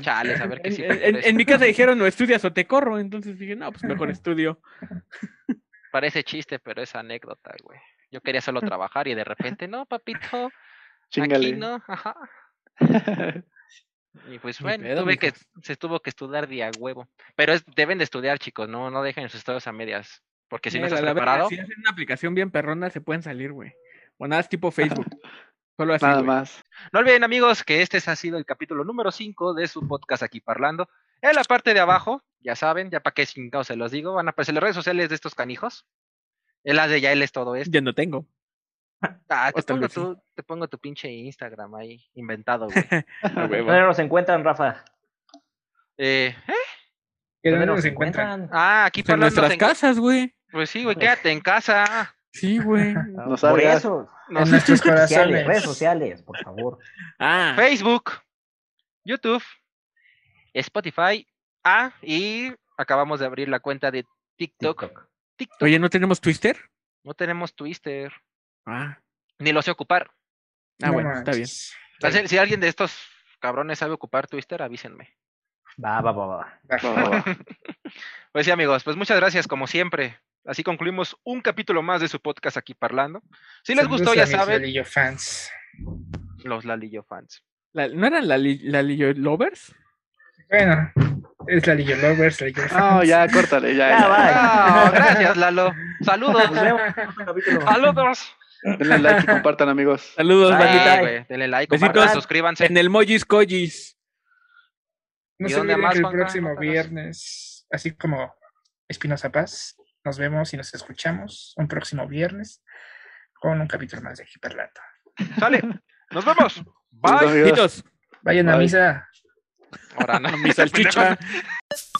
Chales, a ver qué En, sí. en- en mi casa dijeron, no estudias o te corro. Entonces dije, no, pues mejor estudio. Parece chiste, pero es anécdota, güey. Yo quería solo trabajar y de repente, no, papito, Chingale. aquí no, ajá. Y pues bueno, pedo, tuve que, se tuvo que estudiar día huevo. Pero es, deben de estudiar, chicos, no, no dejen sus estudios a medias. Porque si no estás la verdad, preparado, si hacen una aplicación bien perrona, se pueden salir, güey. O nada, es tipo Facebook. Solo así, Nada güey. más. no olviden, amigos, que este ha sido el capítulo número 5 de su podcast aquí parlando. En la parte de abajo, ya saben, ya para qué chingados se los digo, van a aparecer las redes sociales de estos canijos. El de ya él es todo esto. Ya no tengo. Ah, te pongo, tu, te pongo tu pinche Instagram ahí, inventado, güey. ¿Dónde nos encuentran, Rafa? Eh, ¿eh? ¿Que ¿Dónde ¿Dónde nos encuentran? Ah, aquí Pues en nuestras en- casas, güey. Pues sí, güey, quédate en casa. Sí, güey. No Por eso. No En nuestros Sociales, redes sociales, por favor. Ah, Facebook, YouTube, Spotify. Ah, y acabamos de abrir la cuenta de TikTok. TikTok. TikTok. oye, ¿no tenemos Twister? No tenemos Twister, Ah, ni lo sé ocupar. ah No bueno, está bien. Si, si alguien de estos cabrones sabe ocupar Twister, avísenme. Va, va, va, va. Va, va, va. Pues sí, amigos, pues muchas gracias como siempre. Así concluimos un capítulo más de su podcast aquí parlando. Si les Saludos gustó, ya saben, Lalillo fans. los Lalillo fans. La- ¿No eran la, li- la Lillo Lovers? Bueno, es Lalillo Lovers, Lalillo fans. No, ya, córtale, ya. Ya, ya. No, gracias, Lalo. Saludos. Saludos. Denle like y compartan, amigos. Saludos, Bye. bandita. Sí, güey, denle like, Besitos. compartan, suscríbanse. En el Mojis Kojis. No ¿Y se olviden más, que el próximo viernes, así como Espinosa Paz, nos vemos y nos escuchamos un próximo viernes con un capítulo más de Hiperlato. Sale. Nos vemos. Nos Bye. vemos. Vayan a misa. Ahora no, mi salchicha. Este